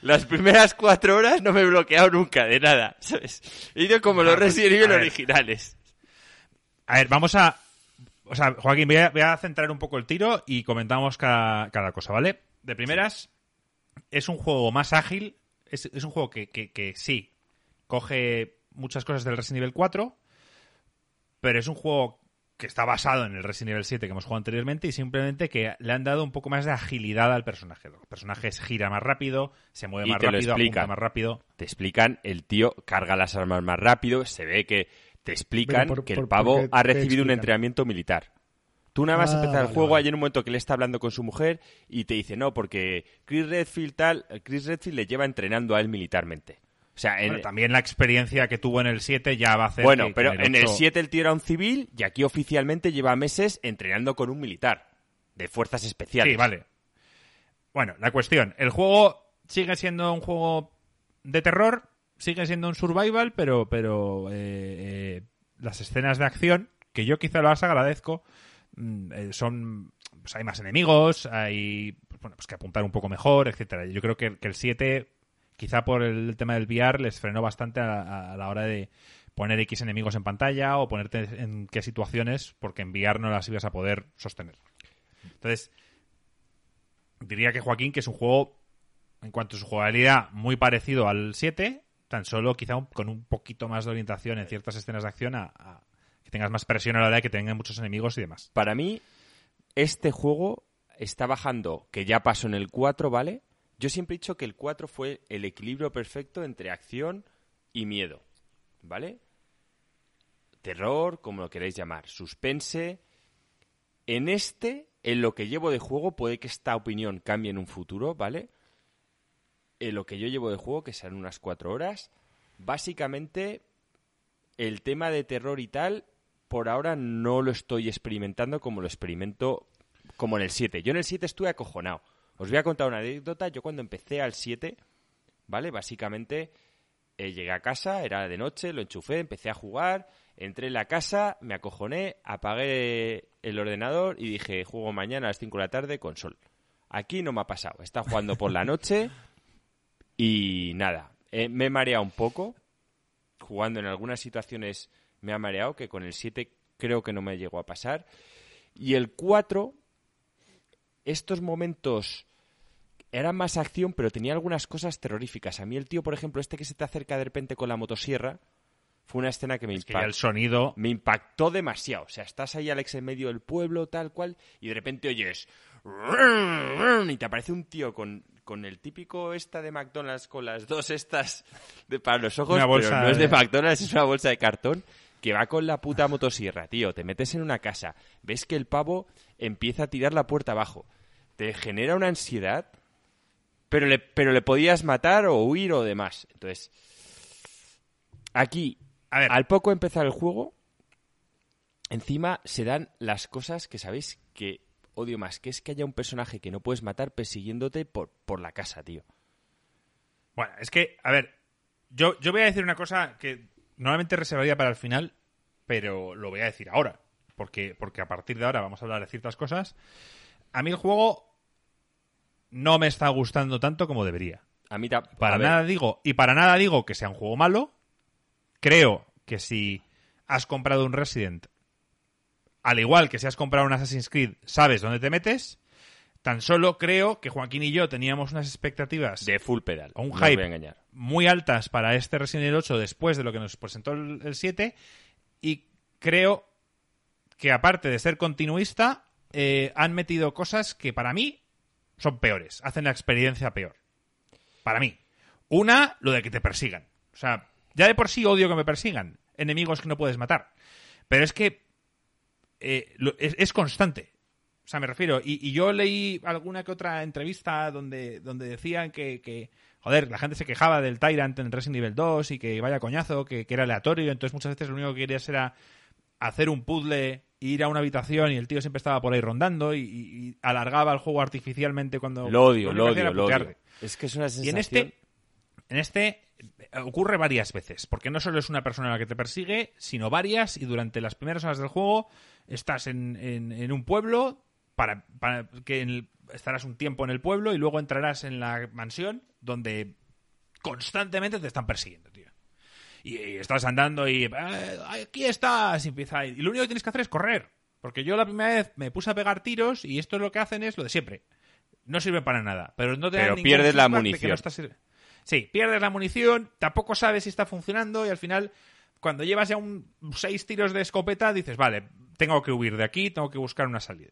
S1: las primeras cuatro horas no me he bloqueado nunca de nada, ¿sabes? He ido como los
S2: Ah, pues,
S1: Resident Evil originales.
S2: A ver, vamos a. O sea, Joaquín, voy a, voy a centrar un poco el tiro y comentamos cada, cada cosa, ¿vale? De primeras, es un juego más ágil. Es, es un juego que, que- que sí, coge muchas cosas del Resident Evil 4, pero es un juego que está basado en el Resident Evil 7 que hemos jugado anteriormente y simplemente que le han dado un poco más de agilidad al personaje. El personaje gira más rápido, se mueve
S1: Y
S2: más
S1: te
S2: rápido, apunta más rápido.
S1: Te explican, el tío carga las armas más rápido, se ve que te explican
S3: por-
S1: que
S3: por-
S1: el pavo
S3: ¿por qué
S1: ha recibido un entrenamiento militar. Tú nada más
S3: Ah,
S1: empezar el juego,
S3: vale.
S1: hay en un momento que le está hablando con su mujer y te dice, no, porque Chris Redfield tal, Chris Redfield le lleva entrenando a él militarmente. O sea, en,
S2: Bueno, también la experiencia que tuvo en el 7 ya va a hacer
S1: bueno,
S2: que- que
S1: pero en el
S2: 8
S1: 7 el tío era un civil y aquí oficialmente lleva meses entrenando con un militar de fuerzas especiales.
S2: Sí, vale. Bueno, la cuestión. El juego sigue siendo un juego de terror, sigue siendo un survival, pero, pero eh, eh, las escenas de acción, que yo quizá las agradezco, son... Pues hay más enemigos, hay pues, bueno, pues que apuntar un poco mejor, etcétera. Yo creo que, que el 7, quizá por el tema del VR, les frenó bastante a, la hora de poner X enemigos en pantalla o ponerte en qué situaciones, porque en VR no las ibas a poder sostener. Entonces, diría que Joaquín, que es un juego, en cuanto a su jugabilidad, muy parecido al 7, tan solo quizá con un poquito más de orientación en ciertas escenas de acción a, a que tengas más presión a la hora de que tengan muchos enemigos y demás.
S1: Para mí, este juego está bajando, que ya pasó en el 4, ¿vale? Yo siempre he dicho que el 4 fue el equilibrio perfecto entre acción y miedo, ¿vale? Terror, como lo queréis llamar, suspense. En este, en lo que llevo de juego, puede que esta opinión cambie en un futuro, ¿vale? En lo que yo llevo de juego, que serán unas 4 horas, básicamente el tema de terror y tal, por ahora no lo estoy experimentando como lo experimento como en el 7. Yo en el 7 estuve acojonado. Os voy a contar una anécdota. Yo cuando empecé al 7, ¿vale? Básicamente eh, llegué a casa, era de noche, lo enchufé, empecé a jugar, entré en la casa, me acojoné, apagué el ordenador y dije, juego mañana a las 5 de la tarde con sol. Aquí no me ha pasado. Está jugando por la noche y nada. eh, me he mareado un poco. Jugando en algunas situaciones me ha mareado, que con el 7 creo que no me llegó a pasar. Y el 4, estos momentos eran más acción, pero tenía algunas cosas terroríficas. A mí el tío, por ejemplo, este que se te acerca de repente con la motosierra, fue una escena que me
S2: Es que
S1: impactó
S2: el sonido...
S1: me impactó demasiado. O sea, estás ahí, Alex, en medio del pueblo, tal cual, y de repente oyes. Y te aparece un tío con, con el típico esta de McDonald's, con las dos estas de, para los ojos,
S2: Una bolsa
S1: pero no es de- McDonald's, es una bolsa de cartón, que va con la puta motosierra, tío. Te metes en una casa, ves que el pavo empieza a tirar la puerta abajo. Te genera una ansiedad, pero le, pero le podías matar o huir o demás. Entonces, aquí
S2: A ver,
S1: al poco empezar el juego, encima se dan las cosas que sabéis que odio más, que es que haya un personaje que no puedes matar persiguiéndote por, por la casa, tío.
S2: Bueno, es que, a ver, yo, yo voy a decir una cosa que normalmente reservaría para el final, pero lo voy a decir ahora, porque, porque a partir de ahora vamos a hablar de ciertas cosas. A mí el juego no me está gustando tanto como debería.
S1: A mí
S2: Para
S1: a ver,
S2: nada digo, y para nada digo que sea un juego malo. Creo que si has comprado un Resident, al igual que si has comprado un Assassin's Creed, sabes dónde te metes. Tan solo creo que Joaquín y yo teníamos unas expectativas
S1: de full pedal.
S2: un hype
S1: voy a engañar.
S2: muy altas para este Resident Evil 8 después de lo que nos presentó el, el 7 y creo que aparte de ser continuista eh, han metido cosas que para mí son peores, hacen la experiencia peor. Para mí. Una, lo de que te persigan. O sea, ya de por sí odio que me persigan. Enemigos que no puedes matar. Pero es que eh, es, constante. O sea, me refiero. Y, yo leí alguna que otra entrevista donde, donde decían que, joder, la gente se quejaba del Tyrant en Resident Evil 2 y que vaya coñazo, que, que era aleatorio. Entonces muchas veces lo único que querías era hacer un puzzle, ir a una habitación y el tío siempre estaba por ahí rondando y, y- y alargaba el juego artificialmente cuando...
S1: Lo odio, lo odio, lo odio. Es que es una
S2: Y
S1: sensación...
S2: en este En este eh, ocurre varias veces, porque no solo es una persona la que te persigue, sino varias, y durante las primeras horas del juego estás en, en- en un pueblo, para, para que en el- estarás un tiempo en el pueblo y luego entrarás en la mansión donde constantemente te están persiguiendo, tío. Y, y estás andando y "Eh, aquí estás y empieza y lo único que tienes que hacer es correr porque yo la primera vez me puse a pegar tiros y esto es lo que hacen es lo de siempre no sirve para nada pero no te
S1: Pero pierdes la munición.
S2: no sí pierdes la munición tampoco sabes si está funcionando y al final cuando llevas ya un seis tiros de escopeta dices vale tengo que huir de aquí tengo que buscar una salida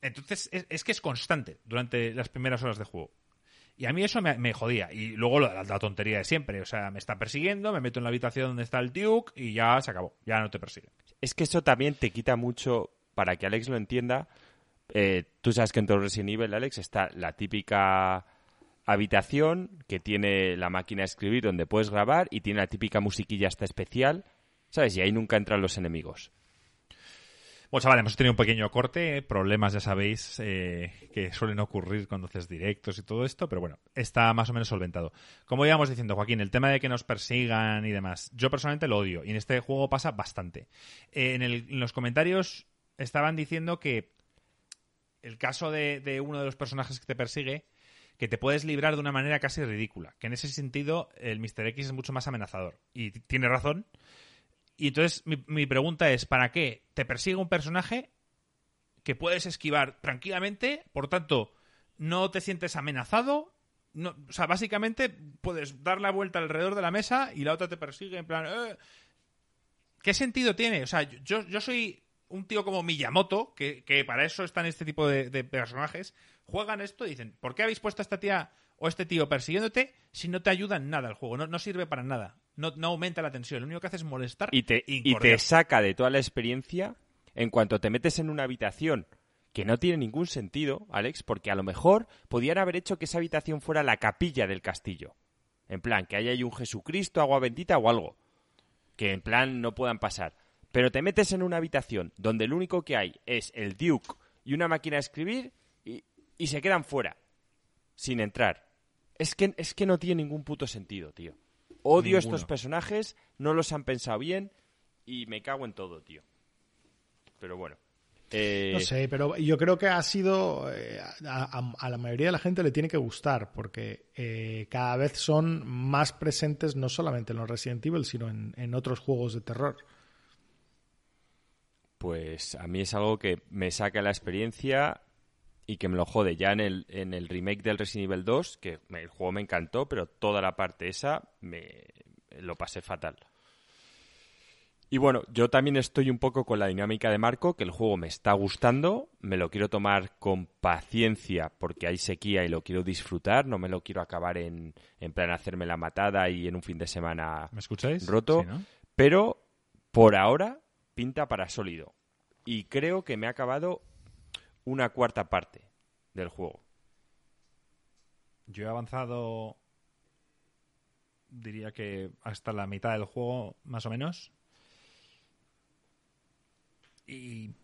S2: entonces es, es que es constante durante las primeras horas de juego y a mí eso me, jodía. Y luego la tontería de siempre. O sea, me está persiguiendo, me meto en la habitación donde está el Duke y ya se acabó. Ya no te persigue.
S1: Es que eso también te quita mucho, para que Alex lo entienda, eh, tú sabes que en todo Resident Evil, Alex, está la típica habitación que tiene la máquina de escribir donde puedes grabar y tiene la típica musiquilla hasta especial, ¿sabes? Y ahí nunca entran los enemigos.
S2: Bueno, chavales, hemos tenido un pequeño corte. Problemas, ya sabéis, eh, que suelen ocurrir cuando haces directos y todo esto. Pero bueno, está más o menos solventado. Como íbamos diciendo, Joaquín, el tema de que nos persigan y demás. Yo personalmente lo odio. Y en este juego pasa bastante. Eh, en, el- en los comentarios estaban diciendo que el caso de, de uno de los personajes que te persigue, que te puedes librar de una manera casi ridícula. Que en ese sentido el Mr. X es mucho más amenazador. Y tiene razón. Y entonces mi, pregunta es, ¿para qué te persigue un personaje que puedes esquivar tranquilamente? Por tanto, no te sientes amenazado. No, o sea, básicamente puedes dar la vuelta alrededor de la mesa y la otra te persigue en plan... "Eh". ¿Qué sentido tiene? O sea, yo, yo soy un tío como Miyamoto, que, que para eso están este tipo de, de personajes, juegan esto y dicen, ¿por qué habéis puesto a esta tía o este tío persiguiéndote si no te ayuda en nada el juego? No, no sirve para nada. No, no aumenta la tensión. Lo único que hace es molestar
S1: Y te, y te
S2: incordiar.
S1: saca de toda la experiencia en cuanto te metes en una habitación que no tiene ningún sentido, Alex, porque a lo mejor podían haber hecho que esa habitación fuera la capilla del castillo. En plan, que haya ahí un Jesucristo, agua bendita o algo. Que en plan no puedan pasar. Pero te metes en una habitación donde lo único que hay es el Duke y una máquina de escribir y, y se quedan fuera. Sin entrar. Es que, es que no tiene ningún puto sentido, tío. Odio
S2: Ninguno.
S1: estos personajes, no los han pensado bien y me cago en todo, tío. Pero bueno. Eh,
S3: No sé, pero yo creo que ha sido. eh, a, a- a la mayoría de la gente le tiene que gustar, porque eh, cada vez son más presentes no solamente en los Resident Evil, sino en, en otros juegos de terror.
S1: Pues a mí es algo que me saca la experiencia y que me lo jode. Ya en el, en el remake del Resident Evil 2, que me- el juego me encantó, pero toda la parte esa me lo pasé fatal. Y bueno, yo también estoy un poco con la dinámica de Marco, que el juego me está gustando, me lo quiero tomar con paciencia porque hay sequía y lo quiero disfrutar, no me lo quiero acabar en, en plan hacerme la matada y en un fin de semana
S2: ¿Me escucháis?
S1: roto,
S2: Sí, ¿no?
S1: pero por ahora pinta para sólido. Y creo que me ha acabado una cuarta parte del juego.
S2: Yo he avanzado, diría que hasta la mitad del juego, más o menos. Y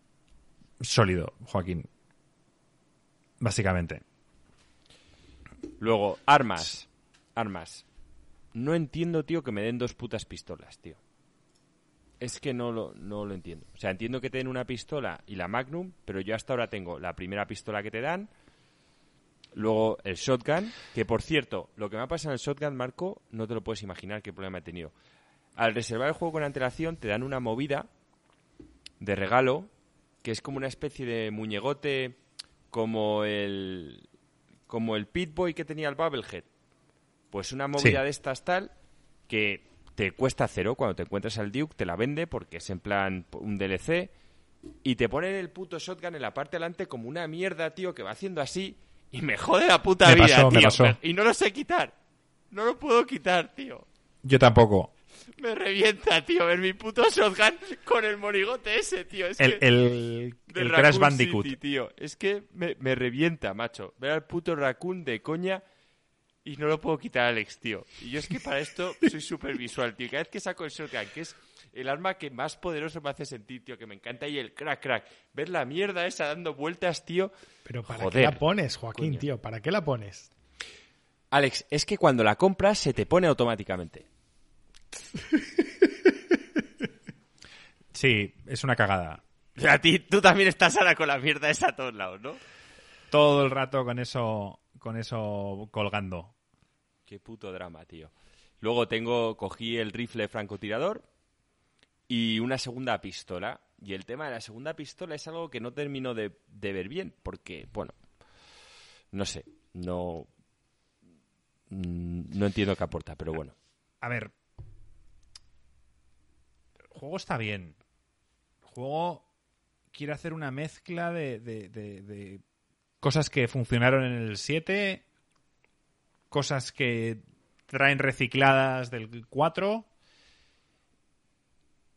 S2: sólido, Joaquín. Básicamente.
S1: Luego, armas. Armas. No entiendo, tío, que me den dos putas pistolas, tío. Es que no lo, no lo entiendo. O sea, entiendo que te den una pistola y la Magnum, pero yo hasta ahora tengo la primera pistola que te dan, luego el shotgun, que por cierto, lo que me ha pasado en el shotgun, Marco, no te lo puedes imaginar qué problema he tenido. Al reservar el juego con antelación, te dan una movida de regalo, que es como una especie de muñegote como el como el Pit-Boy que tenía el Bubblehead. Pues una movida
S2: Sí.
S1: de estas tal que te cuesta cero cuando te encuentras al Duke, te la vende porque es en plan un DLC y te ponen el puto shotgun en la parte delante como una mierda, tío, que va haciendo así y me jode la puta
S2: Me
S1: vida,
S2: pasó, me
S1: tío.
S2: pasó.
S1: Y no lo sé quitar. No lo puedo quitar, tío.
S2: Yo tampoco.
S1: Me revienta, tío, ver mi puto shotgun con el monigote ese, tío. Es
S2: El,
S1: que...
S2: el,
S1: de
S2: el Crash Bandicoot.
S1: City, tío. Es que me, me revienta, macho. Ver al puto Raccoon de coña y no lo puedo quitar a Alex, tío. Y yo es que para esto soy súper visual, tío. Cada vez que saco el shotgun, que es el arma que más poderoso me hace sentir, tío, que me encanta, y el crack, crack. Ver la mierda esa dando vueltas, tío.
S3: Pero ¿para
S1: Joder.
S3: qué la pones, Joaquín,
S1: Coño.
S3: tío? ¿Para qué la pones?
S1: Alex, es que cuando la compras se te pone automáticamente.
S2: Sí, es una cagada.
S1: A ti, tú también estás ahora con la mierda esa a todos lados, ¿no?
S2: Todo el rato con eso, con eso colgando.
S1: Qué puto drama, tío. Luego tengo, cogí el rifle francotirador y una segunda pistola. Y el tema de la segunda pistola es algo que no termino de, de ver bien, porque, bueno, no sé, no, mm, no entiendo qué aporta, pero bueno.
S2: A ver. El juego está bien. El juego quiere hacer una mezcla de, de- de- de cosas que funcionaron en el 7, cosas que traen recicladas del 4.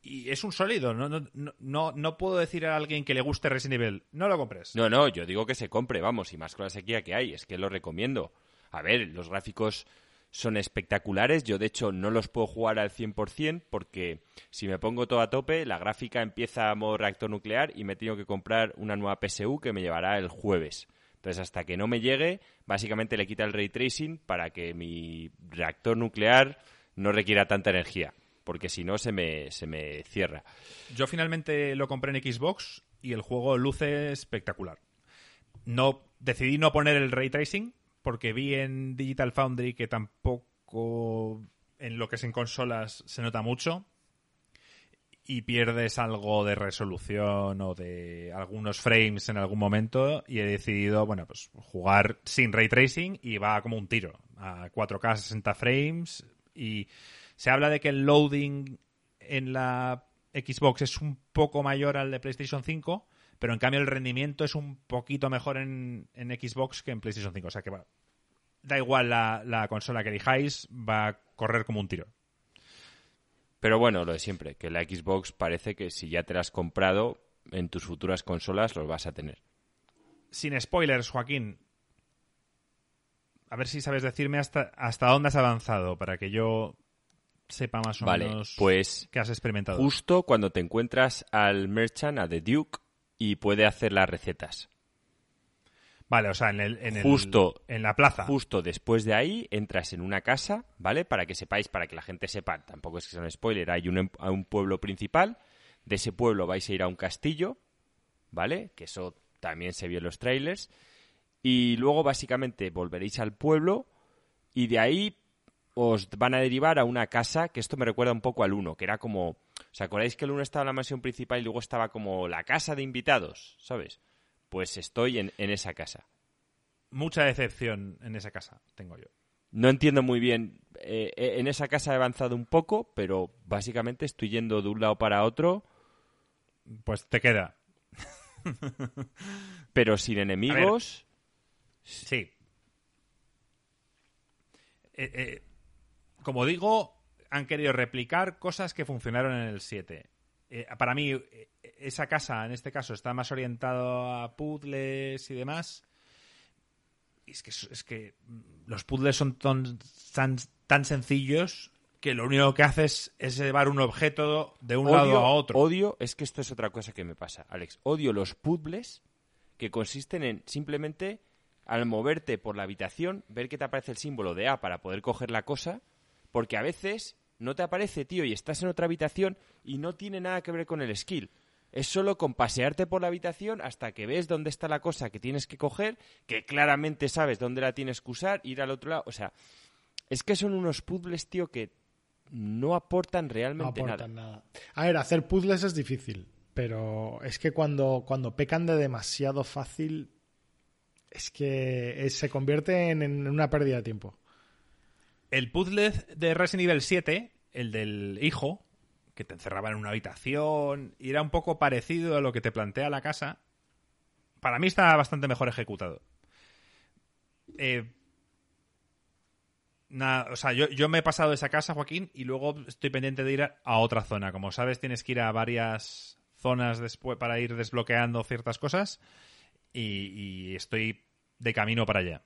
S2: Y es un sólido. No, no, no- no, puedo decir a alguien que le guste Resident Evil, no lo compres.
S1: No, no, yo digo que se compre, vamos, y más con la sequía que hay, es que lo recomiendo. A ver, los gráficos son espectaculares, yo de hecho no los puedo jugar al 100% porque si me pongo todo a tope, la gráfica empieza a modo reactor nuclear y me tengo que comprar una nueva PSU que me llevará el jueves. Entonces, hasta que no me llegue, básicamente le quita el ray tracing para que mi reactor nuclear no requiera tanta energía, porque si no se me, se me cierra.
S2: Yo finalmente lo compré en Xbox y el juego luce espectacular. No decidí no poner el ray tracing porque vi en Digital Foundry que tampoco en lo que es en consolas se nota mucho y pierdes algo de resolución o de algunos frames en algún momento y he decidido, bueno, pues jugar sin ray tracing y va como un tiro a 4K 60 frames y se habla de que el loading en la Xbox es un poco mayor al de PlayStation 5, pero en cambio el rendimiento es un poquito mejor en, Xbox que en PlayStation 5. O sea que, da igual la consola que elijáis, va a correr como un tiro.
S1: Pero bueno, lo de siempre, que la Xbox parece que si ya te la has comprado, en tus futuras consolas los vas a tener.
S2: Sin spoilers, Joaquín, a ver si sabes decirme hasta, hasta dónde has avanzado para que yo sepa más o
S1: Vale,
S2: menos
S1: pues
S2: qué has experimentado.
S1: Justo cuando te encuentras al merchant, a The Duke, y puede hacer las recetas.
S2: Vale, o sea, en, el, en, el-
S1: Justo-
S2: en la plaza.
S1: Justo después de ahí entras en una casa, ¿vale? Para que sepáis, para que la gente sepa, tampoco es que sea un spoiler, hay un, em- a un pueblo principal, de ese pueblo vais a ir a un castillo, ¿vale? Que eso también se vio en los trailers. Y luego básicamente volveréis al pueblo y de ahí os van a derivar a una casa, que esto me recuerda un poco al 1, que era como... ¿Os acordáis que el 1 estaba en la mansión principal y luego estaba como la casa de invitados, ¿sabes? Pues estoy en, en esa casa.
S2: Mucha decepción en esa casa, tengo yo.
S1: No entiendo muy bien. eh, eh, en esa casa he avanzado un poco, pero básicamente estoy yendo de un lado para otro,
S2: Pues te queda.
S1: pero sin enemigos.
S2: Sí. Eh, eh, como digo, han querido replicar cosas que funcionaron en el 7. Eh, para mí, eh, esa casa, en este caso, está más orientado a puzzles y demás. Y es que, es que mm, los puzzles son ton- tan, tan sencillos que lo único que haces es llevar un objeto de un lado a otro.
S1: odio, es que esto es otra cosa que me pasa, Alex. Odio los puzzles que consisten en simplemente al moverte por la habitación, ver que te aparece el símbolo de A para poder coger la cosa, porque a veces no te aparece, tío, y estás en otra habitación y no tiene nada que ver con el skill. Es solo con pasearte por la habitación hasta que ves dónde está la cosa que tienes que coger, que claramente sabes dónde la tienes que usar, ir al otro lado. O sea, es que son unos puzzles, tío, que no aportan
S3: No
S1: realmente
S3: aportan
S1: nada.
S3: nada. A ver, hacer puzzles es difícil, pero es que cuando, cuando pecan de demasiado fácil, es que es- se convierte en, en una pérdida de tiempo.
S2: El puzzle de Resident Evil 7, el del hijo, que te encerraba en una habitación y era un poco parecido a lo que te plantea la casa, para mí está bastante mejor ejecutado. Eh, o sea, yo, yo me he pasado de esa casa, Joaquín, y luego estoy pendiente de ir a, a otra zona. Como sabes, tienes que ir a varias zonas después para ir desbloqueando ciertas cosas y, y estoy de camino para allá.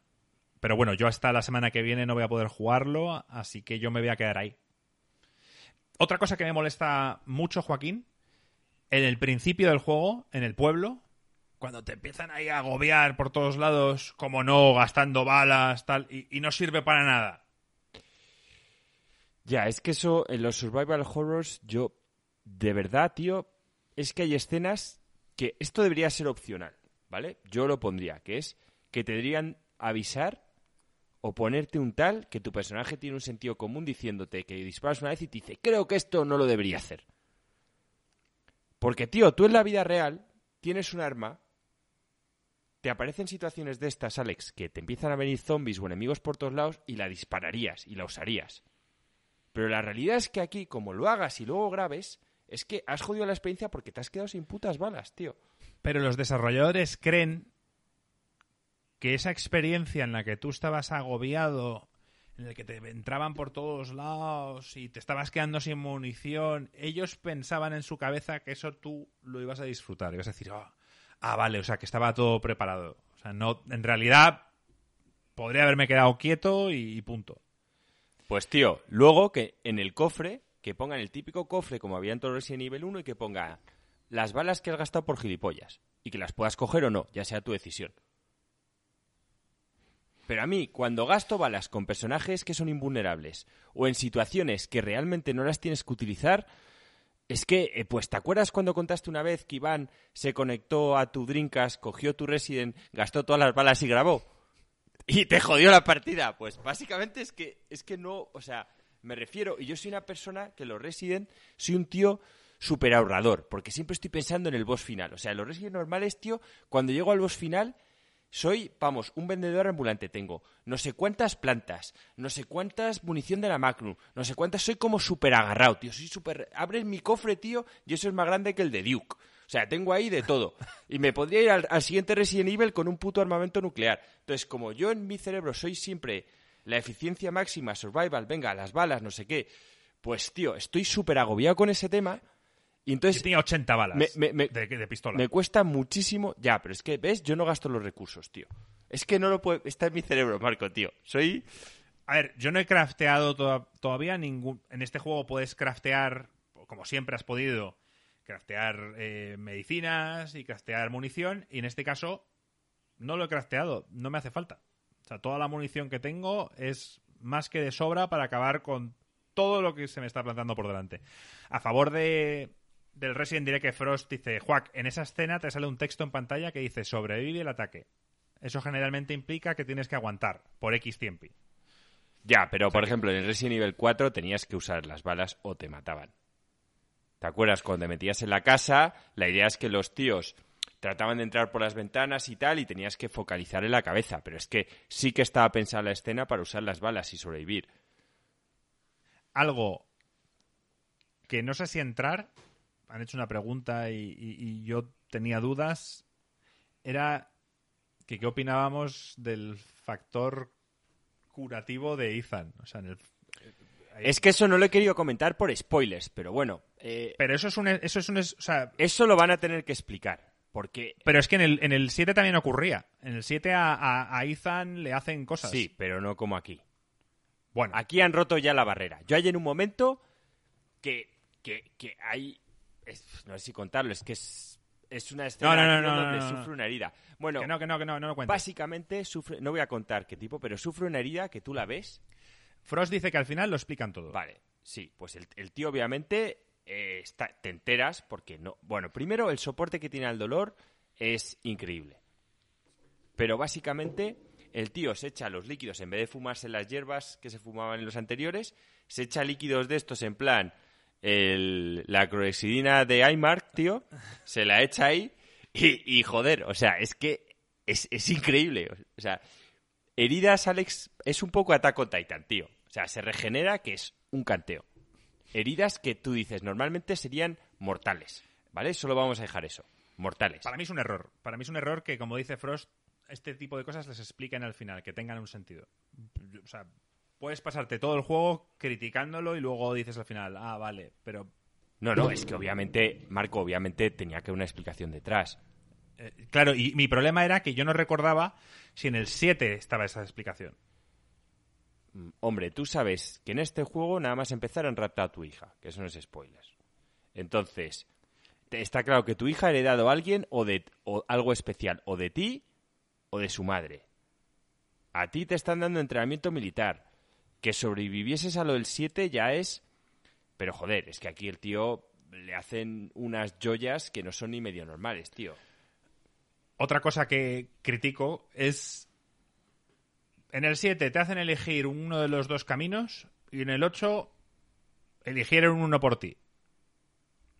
S2: Pero bueno, yo hasta la semana que viene no voy a poder jugarlo, así que yo me voy a quedar ahí. Otra cosa que me molesta mucho, Joaquín, en el principio del juego, en el pueblo, cuando te empiezan ahí a agobiar por todos lados, como no, gastando balas, tal, y, y no sirve para nada.
S1: Ya, es que eso, en los survival horrors, yo, de verdad, tío, es que hay escenas que esto debería ser opcional, ¿vale? Yo lo pondría, que es que te deberían avisar o ponerte un tal que tu personaje tiene un sentido común diciéndote que disparas una vez y te dice, creo que esto no lo debería hacer. Porque, tío, tú en la vida real tienes un arma, te aparecen situaciones de estas, Alex, que te empiezan a venir zombies o enemigos por todos lados y la dispararías y la usarías. Pero la realidad es que aquí, como lo hagas y luego grabes, es que has jodido la experiencia porque te has quedado sin putas balas, tío.
S2: Pero los desarrolladores creen que esa experiencia en la que tú estabas agobiado, en el que te entraban por todos lados y te estabas quedando sin munición, ellos pensaban en su cabeza que eso tú lo ibas a disfrutar. Ibas a decir, "Ah, ah, vale, o sea, que estaba todo preparado. O sea, no, en realidad podría haberme quedado quieto y punto.
S1: Pues tío, luego que en el cofre, que pongan el típico cofre como había en todo Resident Evil 1 y que ponga las balas que has gastado por gilipollas. Y que las puedas coger o no, ya sea tu decisión. Pero a mí, cuando gasto balas con personajes que son invulnerables o en situaciones que realmente no las tienes que utilizar, es que, eh, pues, ¿te acuerdas cuando contaste una vez que Iván se conectó a tu Drinkas, cogió tu Resident, gastó todas las balas y grabó? Y te jodió la partida. Pues básicamente es que, es que no, o sea, me refiero, y yo soy una persona que los Resident, soy un tío súper ahorrador, porque siempre estoy pensando en el boss final. O sea, los Resident normales, tío, cuando llego al boss final, soy, vamos, un vendedor ambulante. Tengo no sé cuántas plantas, no sé cuántas munición de la Magnum, no sé cuántas. Soy como súper agarrado, tío. Soy súper. Abres mi cofre, tío, y eso es más grande que el de Duke. O sea, tengo ahí de todo. Y me podría ir al, al siguiente Resident Evil con un puto armamento nuclear. Entonces, como yo en mi cerebro soy siempre la eficiencia máxima, survival, venga, las balas, no sé qué. Pues, tío, estoy súper agobiado con ese tema. Y entonces
S2: tenía 80 balas
S1: me- me- me-
S2: de, de pistola.
S1: me cuesta muchísimo. Ya, pero es que, ¿ves? Yo no gasto los recursos, tío. Es que no lo puedo. Está en mi cerebro, Marco, tío. Soy.
S2: A ver, yo no he crafteado toda- todavía ningún... En este juego puedes craftear, como siempre has podido, craftear eh, medicinas y craftear munición. Y en este caso no lo he crafteado, no me hace falta. O sea, toda la munición que tengo es más que de sobra para acabar con todo lo que se me está plantando por delante. A favor de del Resident Evil que Frost dice, Juac, en esa escena te sale un texto en pantalla que dice sobrevive el ataque. Eso generalmente implica que tienes que aguantar por X tiempo.
S1: Ya, pero por ejemplo, en el Resident Evil 4 tenías que usar las balas o te mataban. ¿Te acuerdas? Cuando te metías en la casa, la idea es que los tíos trataban de entrar por las ventanas y tal, y tenías que focalizar en la cabeza. Pero es que sí que estaba pensada la escena para usar las balas y sobrevivir.
S2: Algo que no sé si entrar, han hecho una pregunta y, y- y yo tenía dudas, era que qué opinábamos del factor curativo de Ethan. O sea, en el-
S1: Es que eso no lo he querido comentar por spoilers, pero bueno, eh,
S2: Pero eso es un... Eso es un o sea,
S1: eso lo van a tener que explicar. Porque
S2: pero es que en el, en el 7 también ocurría. En el 7 a, a- a Ethan le hacen cosas.
S1: sí, pero no como aquí.
S2: Bueno,
S1: Aquí han roto ya la barrera. Yo hay en un momento que, que, que hay... es- no sé si contarlo, es que es, es una escena
S2: No, no, no,
S1: donde sufre una herida. Bueno,
S2: que no, que no, que no, no lo
S1: básicamente sufre... No voy a contar qué tipo, pero sufre una herida que tú la ves.
S2: Frost dice que al final lo explican todo.
S1: Vale, sí, pues el, el tío obviamente eh, está, te enteras porque no... Bueno, primero el soporte que tiene al dolor es increíble. Pero básicamente el tío se echa los líquidos, en vez de fumarse las hierbas que se fumaban en los anteriores, se echa líquidos de estos en plan la clorexidina de iMark, tío, se la echa ahí y, joder, o sea, es que es, es increíble. O sea, heridas, Alex, es un poco Attack on Titan, tío. O sea, se regenera que es un canteo. Heridas que tú dices normalmente serían mortales, ¿vale? Solo vamos a dejar eso, mortales.
S2: Para mí es un error. Para mí es un error que, como dice Frost, este tipo de cosas les expliquen al final, que tengan un sentido. O sea, puedes pasarte todo el juego criticándolo y luego dices al final, ah, vale, pero
S1: No, no, es que obviamente, Marco, obviamente tenía que haber una explicación detrás.
S2: eh, claro, y mi problema era que yo no recordaba si en el 7 estaba esa explicación.
S1: Mm, Hombre, tú sabes que en este juego nada más empezar han raptado a tu hija, que eso no es spoilers. Entonces, te- está claro que tu hija ha heredado a alguien o de o algo especial, o de ti o de su madre. A ti te están dando entrenamiento militar. Que sobrevivieses a lo del 7 ya es... Pero joder, es que aquí el tío le hacen unas joyas que no son ni medio normales, tío.
S2: Otra cosa que critico es. En el 7 te hacen elegir uno de los dos caminos y en el 8 eligieron uno por ti.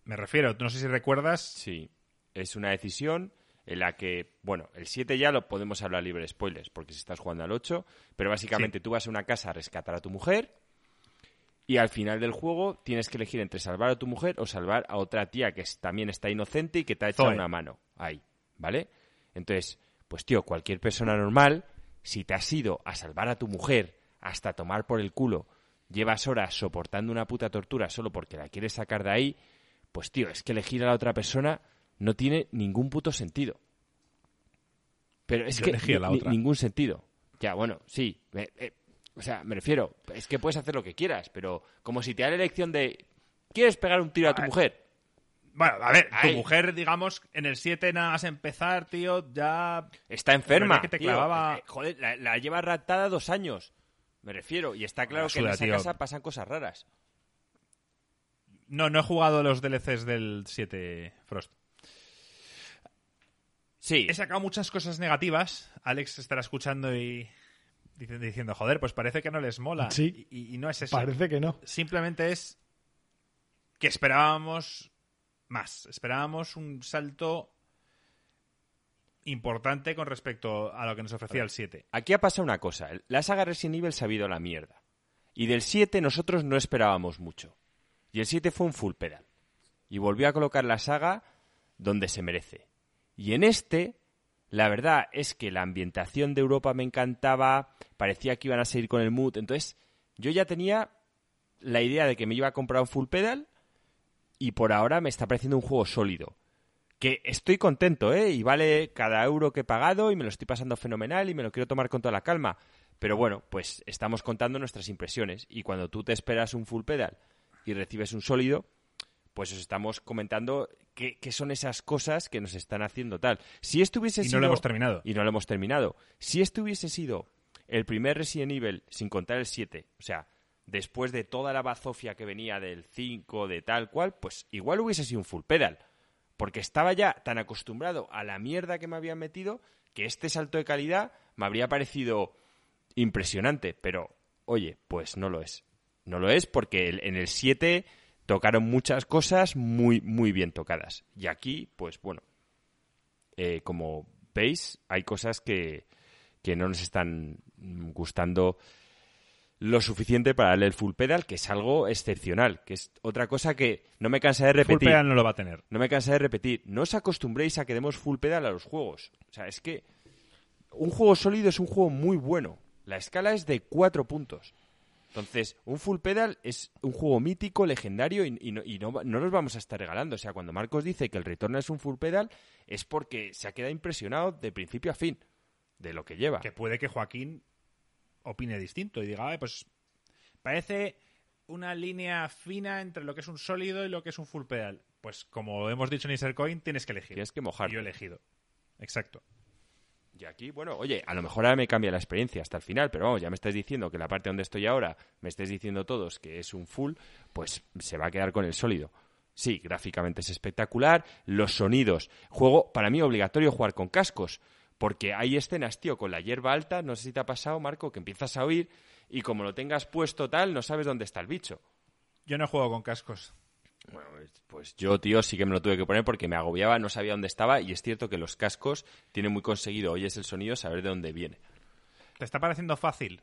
S2: Me refiero, no sé si recuerdas.
S1: Sí, es una decisión en la que, bueno, el 7 ya lo podemos hablar libre de spoilers, porque si estás jugando al 8, pero básicamente tú vas a una casa a rescatar a tu mujer y al final del juego tienes que elegir entre salvar a tu mujer o salvar a otra tía que es- también está inocente y que te ha echado una mano ahí, ¿vale? Entonces, pues tío, cualquier persona normal, si te has ido a salvar a tu mujer hasta tomar por el culo, llevas horas soportando una puta tortura solo porque la quieres sacar de ahí, pues tío, es que elegir a la otra persona no tiene ningún puto sentido. Pero es
S2: Yo
S1: que
S2: la
S1: ni-
S2: otra.
S1: ningún sentido. Ya, bueno, sí. me- eh, o sea, me refiero, es que puedes hacer lo que quieras, pero como si te da la elección de ¿quieres pegar un tiro a tu mujer?
S2: Bueno, a ver, tu mujer, digamos, en el 7 nada más empezar, tío, ya.
S1: Está enferma.
S2: verdad que te
S1: tío.
S2: clavaba-
S1: Eh, joder, la, la lleva raptada dos años. Me refiero, y está claro que en esa
S2: tío.
S1: casa pasan cosas raras.
S2: No, no he jugado los DLCs del 7 Frost.
S1: Sí,
S2: He sacado muchas cosas negativas. Alex estará escuchando y diciendo, joder, pues parece que no les mola.
S3: Sí.
S2: Y, y no es eso.
S3: Parece que no.
S2: Simplemente es que esperábamos más. Esperábamos un salto importante con respecto a lo que nos ofrecía el 7.
S1: Aquí ha pasado una cosa. La saga Resident Evil se ha ido a la mierda. Y del 7 nosotros no esperábamos mucho. Y el 7 fue un full pedal. Y volvió a colocar la saga donde se merece. Y en este, la verdad es que la ambientación de Europa me encantaba. Parecía que iban a seguir con el mood. Entonces, yo ya tenía la idea de que me iba a comprar un full pedal. Y por ahora me está pareciendo un juego sólido que estoy contento, ¿eh? Y vale cada euro que he pagado y me lo estoy pasando fenomenal y me lo quiero tomar con toda la calma. Pero bueno, pues estamos contando nuestras impresiones y cuando tú te esperas un full pedal y recibes un sólido, pues os estamos comentando qué, qué son esas cosas que nos están haciendo tal. Si esto hubiese
S2: Y no lo hemos terminado.
S1: Y no lo hemos terminado. Si esto hubiese sido el primer Resident Evil, sin contar el 7, o sea, después de toda la bazofia que venía del 5, de tal cual, pues igual hubiese sido un full pedal. Porque estaba ya tan acostumbrado a la mierda que me habían metido que este salto de calidad me habría parecido impresionante. Pero, oye, pues no lo es. No lo es porque en el 7 tocaron muchas cosas muy, muy bien tocadas. Y aquí, pues bueno, eh, como veis, hay cosas que, que no nos están gustando lo suficiente para darle el full pedal, que es algo excepcional, que es otra cosa que no me cansa de
S2: Full
S1: repetir.
S2: pedal no lo va a tener.
S1: No me cansa de repetir. No os acostumbréis a que demos full pedal a los juegos. O sea, es que un juego sólido es un juego muy bueno. La escala es de cuatro puntos. Entonces, un full pedal es un juego mítico, legendario y, y no, y no, no los vamos a estar regalando. O sea, cuando Marcos dice que el retorno es un full pedal, es porque se ha quedado impresionado de principio a fin de lo que lleva.
S2: Que puede que Joaquín opine distinto y diga, "Ay, pues parece una línea fina entre lo que es un sólido y lo que es un full pedal. Pues como hemos dicho en Coin, tienes que elegir.
S1: Tienes que mojarte.
S2: Y yo he elegido. Exacto.
S1: Y aquí, bueno, oye, a lo mejor ahora me cambia la experiencia hasta el final, pero vamos, ya me estáis diciendo que la parte donde estoy ahora, me estáis diciendo todos que es un full, pues se va a quedar con el sólido. Sí, gráficamente es espectacular, los sonidos. Juego, para mí, obligatorio jugar con cascos, porque hay escenas, tío, con la hierba alta, no sé si te ha pasado, Marco, que empiezas a oír y como lo tengas puesto tal, no sabes dónde está el bicho.
S2: Yo no juego con cascos.
S1: Bueno, pues- yo, tío, sí que me lo tuve que poner porque me agobiaba, no sabía dónde estaba y es cierto que los cascos tienen muy conseguido, oyes el sonido, saber de dónde viene.
S2: ¿Te está pareciendo fácil?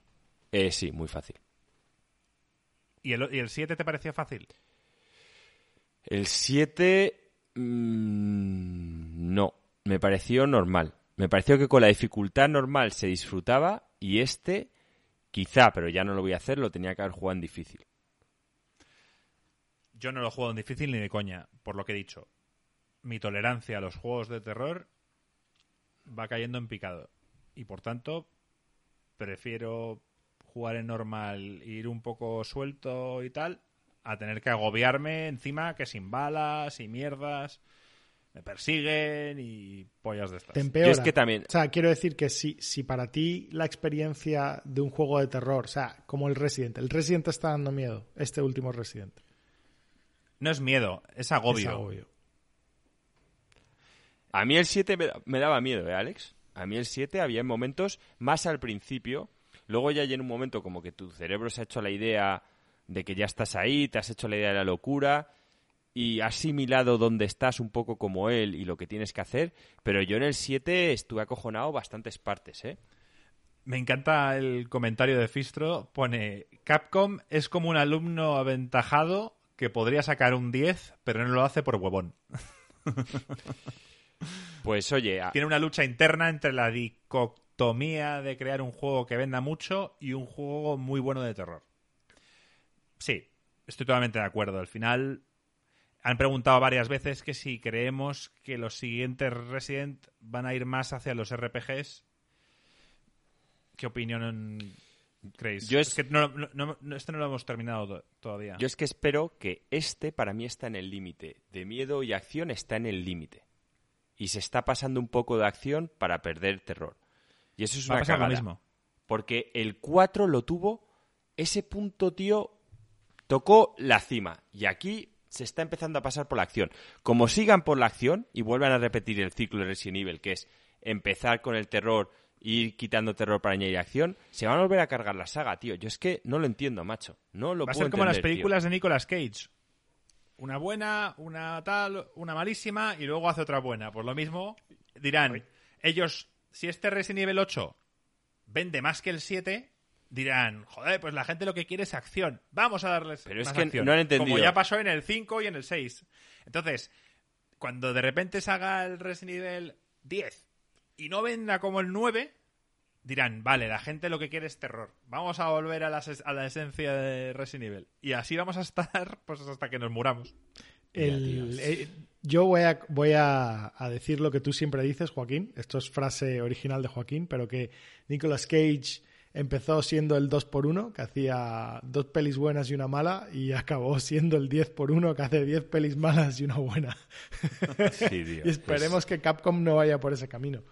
S1: Eh, sí, muy fácil.
S2: ¿Y el, y el 7 te parecía fácil?
S1: El 7... mm, no, me pareció normal. Me pareció que con la dificultad normal se disfrutaba y este, quizá, pero ya no lo voy a hacer, lo tenía que haber jugado en difícil.
S2: Yo no lo juego en difícil ni de coña, por lo que he dicho. Mi tolerancia a los juegos de terror va cayendo en picado. Y por tanto, prefiero jugar en normal, ir un poco suelto y tal, a tener que agobiarme encima que sin balas y mierdas me persiguen y pollas de estas.
S3: Te empeora.
S1: Yo es que también-
S3: O sea, quiero decir que si, si para ti la experiencia de un juego de terror, o sea, como el Resident, el Resident te está dando miedo, este último Resident.
S2: No es miedo, es agobio.
S3: Es agobio.
S1: A mí el 7 me, me daba miedo, ¿eh, Alex? A mí el 7 había en momentos más al principio. Luego ya en un momento como que tu cerebro se ha hecho la idea de que ya estás ahí, te has hecho la idea de la locura y has asimilado dónde estás un poco como él y lo que tienes que hacer. Pero yo en el 7 estuve acojonado bastantes partes, ¿eh?
S2: Me encanta el comentario de Fistro. Pone, Capcom es como un alumno aventajado que podría sacar un 10, pero no lo hace por huevón.
S1: Pues oye, a-
S2: Tiene una lucha interna entre la dicotomía de crear un juego que venda mucho y un juego muy bueno de terror. Sí, estoy totalmente de acuerdo. Al final han preguntado varias veces que si creemos que los siguientes Resident van a ir más hacia los RPGs. ¿Qué opinión creéis?
S1: Yo
S2: es...
S1: es-
S2: que no, no, este no lo hemos terminado to- todavía.
S1: yo es que espero que este para mí está en el límite. De miedo y acción está en el límite. Y se está pasando un poco de acción para perder terror. Y eso es
S2: Va a
S1: una
S2: pasar lo
S1: cagada.
S2: mismo.
S1: Porque el 4 lo tuvo, ese punto, tío, tocó la cima. Y aquí se está empezando a pasar por la acción. Como sigan por la acción y vuelvan a repetir el ciclo de Resident Evil, que es empezar con el terror, ir quitando terror para añadir acción, se van a volver a cargar la saga, tío. Yo es que no lo entiendo, macho. No lo
S2: Va a
S1: puedo
S2: ser como las
S1: tío.
S2: películas de Nicolas Cage. Una buena, una tal, una malísima y luego hace otra buena. Por lo mismo, dirán, ellos, si este Resident Evil 8 vende más que el 7, dirán, joder, pues la gente lo que quiere es acción. Vamos a darles
S1: Pero es que
S2: acción".
S1: no han entendido.
S2: Como ya pasó en el 5 y en el 6. Entonces, cuando de repente se haga el Resident Evil 10 y no venda como el 9, dirán, vale, la gente lo que quiere es terror. Vamos a volver a la, a la esencia de Resident Evil. Y así vamos a estar pues hasta que nos muramos.
S3: El- eh, yo voy, a, voy a, a decir lo que tú siempre dices, Joaquín. Esto es frase original de Joaquín, pero que Nicolas Cage empezó siendo el 2 por 1 que hacía dos pelis buenas y una mala, y acabó siendo el 10 por 1 que hace 10 pelis malas y una buena.
S1: Sí,
S3: y esperemos que Capcom no vaya por ese camino.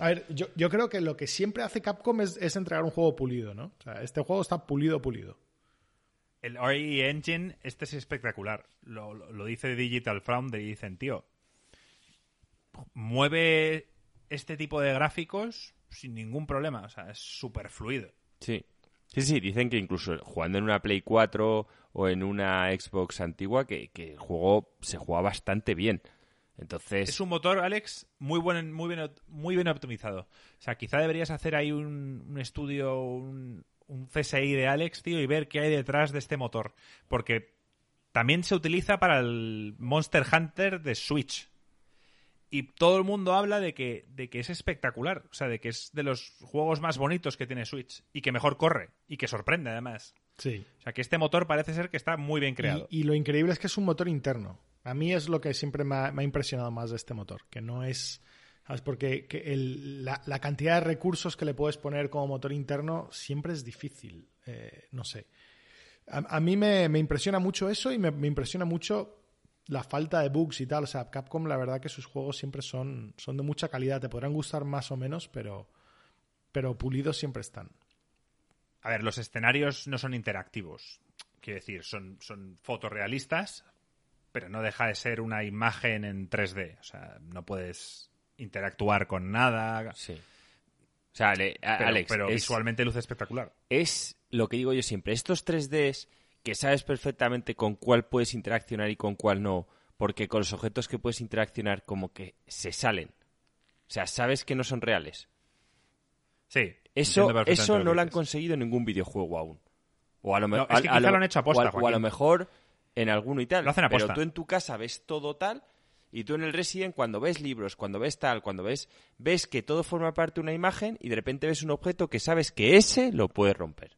S3: A ver, yo, yo creo que lo que siempre hace Capcom es, es entregar un juego pulido, ¿no? O sea, este juego está pulido, pulido.
S2: El RE Engine, este es espectacular. Lo, lo- lo dice Digital Foundry y dicen, tío, mueve este tipo de gráficos sin ningún problema. O sea, es súper fluido.
S1: Sí. Sí, sí, dicen que incluso jugando en una Play 4 o en una Xbox antigua, que, que el juego se juega bastante bien. Entonces,
S2: Es un motor, Alex, muy buen, muy bien, muy bien optimizado. O sea, quizá deberías hacer ahí un, un estudio, un, un CSI de Alex, tío, y ver qué hay detrás de este motor. Porque también se utiliza para el Monster Hunter de Switch. Y todo el mundo habla de que, de que es espectacular. O sea, de que es de los juegos más bonitos que tiene Switch. Y que mejor corre. Y que sorprende, además.
S3: Sí.
S2: O sea, que este motor parece ser que está muy bien creado.
S3: Y, y lo increíble es que es un motor interno. A mí es lo que siempre me ha, impresionado más de este motor, que no es... ¿sabes? Porque la, cantidad de recursos que le puedes poner como motor interno siempre es difícil. Eh, no sé. A, mí me, impresiona mucho eso y me, me impresiona mucho la falta de bugs y tal. O sea, Capcom, la verdad que sus juegos siempre son, son de mucha calidad. Te podrán gustar más o menos, pero, pero pulidos siempre están.
S2: A ver, los escenarios no son interactivos. Quiero decir, son, son fotorrealistas, pero no deja de ser una imagen en 3D. O sea, no puedes interactuar con nada.
S1: sí. O sea, Ale- a-
S2: Pero,
S1: Alex,
S2: pero
S1: es,
S2: visualmente luce espectacular.
S1: es lo que digo yo siempre. Estos 3Ds que sabes perfectamente con cuál puedes interaccionar y con cuál no, porque con los objetos que puedes interaccionar como que se salen. O sea, sabes que no son reales.
S2: Sí.
S1: Eso, eso no lo han conseguido en ningún videoaste aún. O a lo, me-
S2: No, es que
S1: a- a
S2: quizá lo han hecho aposta,
S1: o a- o a lo mejor en alguno y tal.
S2: Lo hacen aposta.
S1: Pero tú en tu casa ves todo tal y tú en el Resident cuando ves libros, cuando ves tal, cuando ves ves que todo forma parte de una imagen y de repente ves un objeto que sabes que ese lo puedes romper.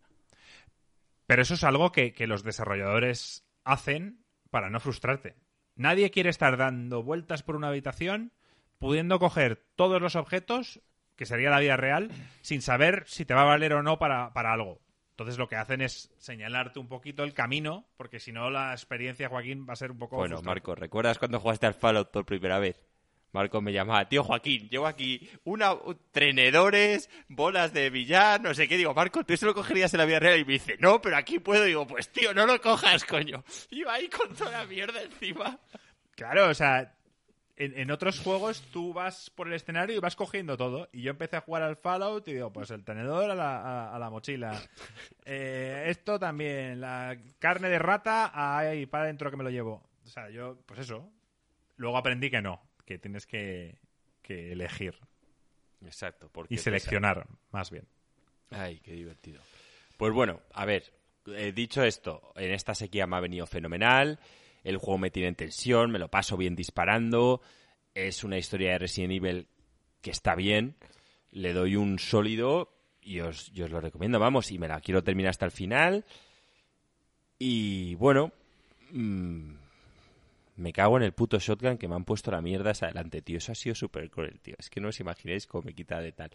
S2: Pero eso es algo que, que los desarrolladores hacen para no frustrarte. Nadie quiere estar dando vueltas por una habitación pudiendo coger todos los objetos, que sería la vida real, sin saber si te va a valer o no para, para algo. Entonces lo que hacen es señalarte un poquito el camino, porque si no la experiencia, Joaquín, va a ser un poco...
S1: Bueno,
S2: frustrante.
S1: Marco, ¿recuerdas cuando jugaste al Fallout por primera vez? Marco me llamaba, tío Joaquín, llevo aquí una un- trenedores, bolas de billar, no sé qué. Digo, Marco, ¿tú eso lo cogerías en la vida real? Y me dice, no, pero aquí puedo. Digo, pues tío, no lo cojas, coño. Iba ahí con toda la mierda encima.
S2: Claro, o sea, en, en otros juegos tú vas por el escenario y vas cogiendo todo. Y yo empecé a jugar al Fallout y digo, pues el tenedor a la, a- a la mochila. Eh, esto también, la carne de rata, ahí, para adentro que me lo llevo. O sea, yo, pues eso. Luego aprendí que no, que tienes que, que elegir
S1: Exacto, porque
S2: y seleccionar, más bien.
S1: Ay, qué divertido. Pues bueno, a ver, eh, dicho esto, en esta sequía me ha venido fenomenal, el juego me tiene en tensión, me lo paso bien disparando, es una historia de Resident Evil que está bien, le doy un sólido y os, os lo recomiendo, vamos, y me la quiero terminar hasta el final. Y bueno, mm, me cago en el puto shotgun que me han puesto la mierda hacia adelante, tío. Eso ha sido súper cruel, tío. Es que no os imagináis cómo me quita de tal.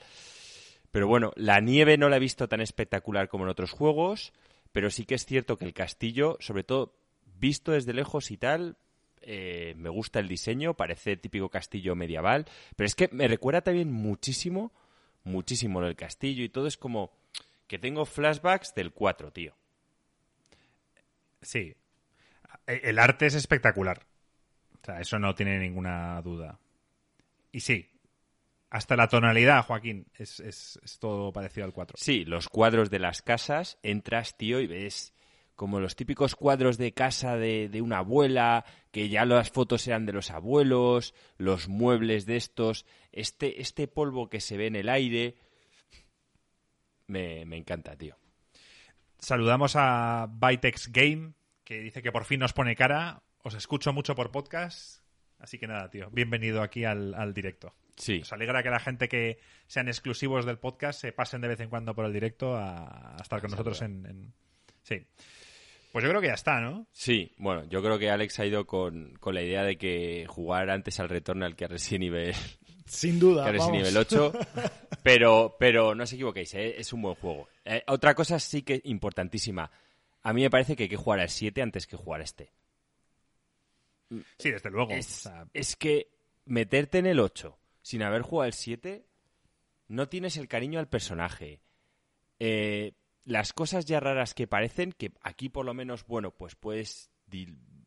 S1: Pero bueno, la nieve no la he visto tan espectacular como en otros juegos, pero sí que es cierto que el castillo, sobre todo visto desde lejos y tal, eh, me gusta el diseño, parece típico castillo medieval, pero es que me recuerda también muchísimo, muchísimo el castillo y todo es como que tengo flashbacks del 4, tío.
S2: Sí. E- El arte es espectacular. O sea, eso no tiene ninguna duda. Y sí, hasta la tonalidad, Joaquín, es, es- es todo parecido al 4.
S1: Sí, los cuadros de las casas, entras, tío, y ves como los típicos cuadros de casa de, de una abuela, que ya las fotos eran de los abuelos, los muebles de estos, este, este polvo que se ve en el aire. Me, me encanta, tío.
S2: Saludamos a Bytex Game, que dice que por fin nos pone cara. Os escucho mucho por podcast. Así que nada, tío, bienvenido aquí al, al directo.
S1: Sí,
S2: Nos alegra que la gente que sean exclusivos del podcast se pasen de vez en cuando por el directo a, a estar con nosotros en, en- Sí. Pues yo creo que ya está, ¿no?
S1: sí. Bueno, yo creo que Alex ha ido con, con la idea de que jugar antes al retorno al que a Resident Evil
S3: Sin duda.
S1: que es
S3: vamos.
S1: nivel 8. Pero, pero no os equivoquéis, ¿eh? es un buen juego. Eh, otra cosa sí que importantísima. A mí me parece que hay que jugar al 7 antes que jugar a este.
S2: Sí, desde luego.
S1: Es,
S2: O sea,
S1: es que meterte en el 8 sin haber jugado al 7, no tienes el cariño al personaje. Eh, las cosas ya raras que parecen, que aquí por lo menos, bueno, pues puedes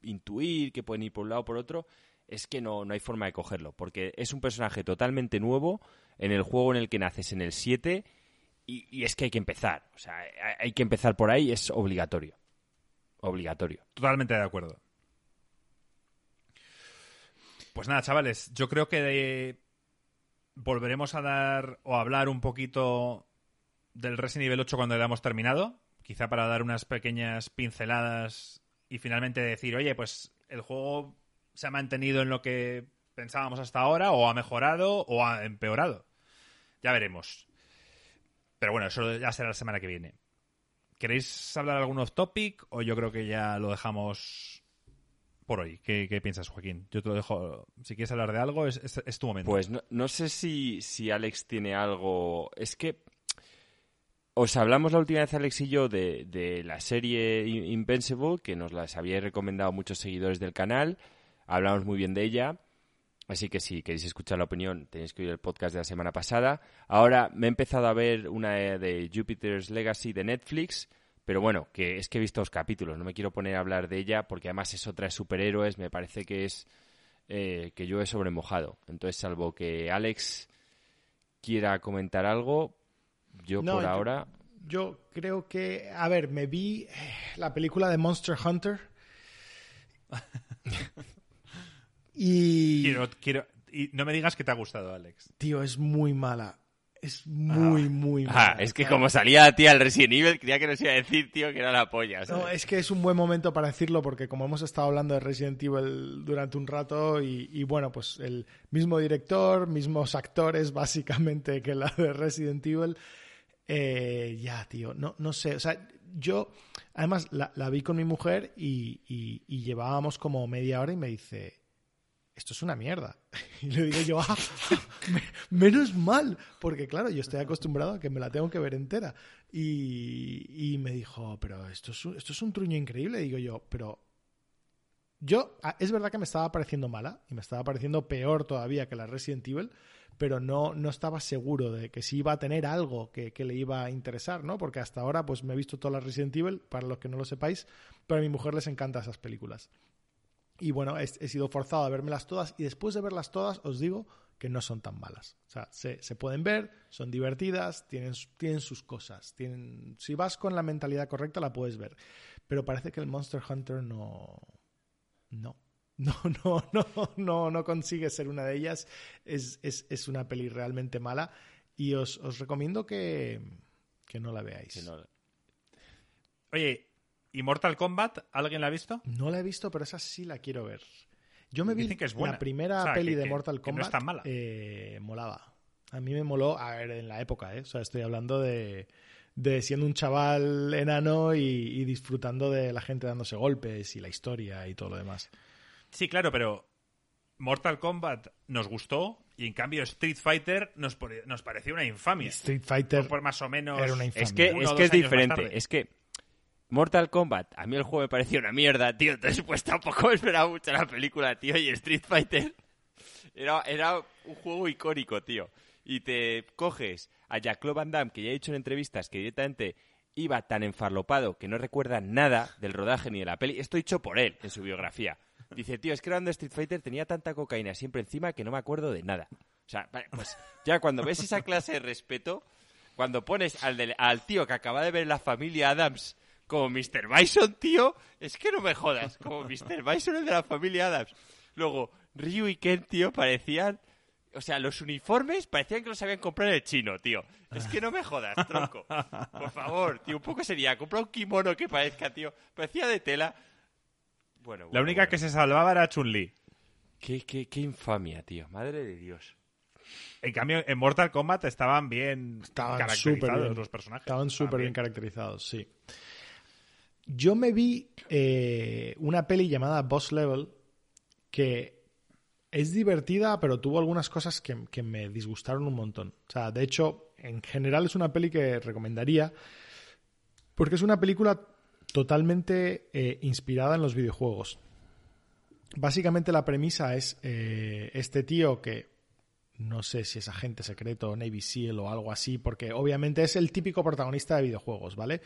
S1: intuir que pueden ir por un lado o por otro, es que no, no hay forma de cogerlo, porque es un personaje totalmente nuevo en el juego en el que naces en el 7 y, y es que hay que empezar, o sea, hay- hay que empezar por ahí, es obligatorio. Obligatorio.
S2: Totalmente de acuerdo. Pues nada, chavales, yo creo que eh, volveremos a dar o a hablar un poquito del Resident Evil 8 cuando hayamos terminado. Quizá para dar unas pequeñas pinceladas y finalmente decir, oye, pues el juego se ha mantenido en lo que pensábamos hasta ahora, o ha mejorado, o ha empeorado. Ya veremos. Pero bueno, eso ya será la semana que viene. ¿Queréis hablar algún off topic o yo creo que ya lo dejamos por hoy? ¿Qué, piensas, Joaquín? Yo te lo dejo. Si quieres hablar de algo, es tu momento.
S1: Pues no, no sé si, si Alex tiene algo. Es que. Os hablamos la última vez, Alex y yo, de, de la serie In- Invincible, que nos las habíais recomendado muchos seguidores del canal. Hablamos muy bien de ella. Así que si queréis escuchar la opinión, tenéis que oír el podcast de la semana pasada. Ahora me he empezado a ver una de Jupiter's Legacy de Netflix. Pero bueno, que es que he visto dos capítulos. No me quiero poner a hablar de ella porque además es otra de superhéroes. Me parece que es eh, que yo he sobremojado. Entonces, salvo que Alex quiera comentar algo, yo
S3: No,
S1: por ahora.
S3: Yo creo que, a ver, me vi eh, la película de Monster Hunter. y,
S2: Quiero, quiero. Y no me digas que te ha gustado, Alex.
S3: tío, es muy mala. Es muy, muy mala.
S1: Ah, es que como salía tía el Resident Evil, creía que nos iba a decir, tío, que era la polla. ¿sabes?
S3: No, es que es un buen momento para decirlo porque como hemos estado hablando de Resident Evil durante un rato y, y bueno, pues el mismo director, mismos actores básicamente que la de Resident Evil, eh, ya, tío, no, no sé, o sea, yo además la, vi con mi mujer y, y- y llevábamos como media hora y me dice, esto es una mierda. Y le digo yo, ah, menos mal, porque claro, yo estoy acostumbrado a que me la tengo que ver entera. Y, me dijo, pero esto es, un, esto es un truño increíble. digo yo, pero yo, ah, es verdad que me estaba pareciendo mala y me estaba pareciendo peor todavía que la Resident Evil, pero no, no estaba seguro de que si iba a tener algo que, le iba a interesar, ¿no? Porque hasta ahora pues me he visto todas las Resident Evil, para los que no lo sepáis, pero a mi mujer les encantan esas películas. Y bueno, he, sido forzado a vermelas todas y después de verlas todas os digo que no son tan malas. O sea, se, pueden ver, son divertidas, tienen, tienen sus cosas. Tienen, si vas con la mentalidad correcta la puedes ver. Pero parece que el Monster Hunter no... No. No, no, no, no, no consigue ser una de ellas. Es, es, una peli realmente mala. Y os, os recomiendo que, que no la veáis.
S2: Oye, ¿Y Mortal Kombat? ¿Alguien la ha visto?
S3: No la he visto, pero esa sí la quiero ver. Yo me vi que es la primera peli de Mortal Kombat.
S2: no es mala.
S3: Eh, molaba. A mí me moló, a ver, en la época, ¿eh? O sea, estoy hablando de, de siendo un chaval enano y, disfrutando de la gente dándose golpes y la historia y todo lo demás.
S2: Sí, claro, pero Mortal Kombat nos gustó y en cambio Street Fighter nos, nos pareció una infamia.
S3: Street Fighter
S2: por más o menos
S3: era una infamia.
S1: Es que es, que es diferente. Es que Mortal Kombat, a mí el juego me pareció una mierda, tío. Entonces, pues tampoco esperaba mucho la película, tío. Y Street Fighter era, era un juego icónico, tío. Y te coges a Jack Van Damme, que ya he dicho en entrevistas que directamente iba tan enfarlopado que no recuerda nada del rodaje ni de la peli. Esto dicho por él en su biografía. Dice, tío, es que de Street Fighter tenía tanta cocaína siempre encima que no me acuerdo de nada. O sea, pues ya cuando ves esa clase de respeto, cuando pones al, al tío que acaba de ver la familia Adams como Mr. Bison, tío, es que no me jodas, como Mr. Bison el de la familia Adams. Luego, Ryu y Ken, tío, parecían... O sea, los uniformes parecían que los habían comprado en el chino, tío. Es que no me jodas, tronco. Por favor, tío, un poco sería. Compra un kimono que parezca, tío. Parecía de tela. Bueno,
S2: La única que se salvaba era Chun-Li.
S1: Qué, qué, qué infamia, tío. Madre de Dios.
S2: En cambio, en Mortal Kombat estaban bien estaban caracterizados los personajes.
S3: Estaban súper bien caracterizados, sí. Yo me vi eh, una peli llamada Boss Level que es divertida, pero tuvo algunas cosas que, me disgustaron un montón. O sea, de hecho, en general es una peli que recomendaría porque es una película totalmente eh, inspirada en los videojuegos. Básicamente la premisa es eh, este tío que no sé si es agente secreto, Navy SEAL o algo así, porque obviamente es el típico protagonista de videojuegos, ¿vale?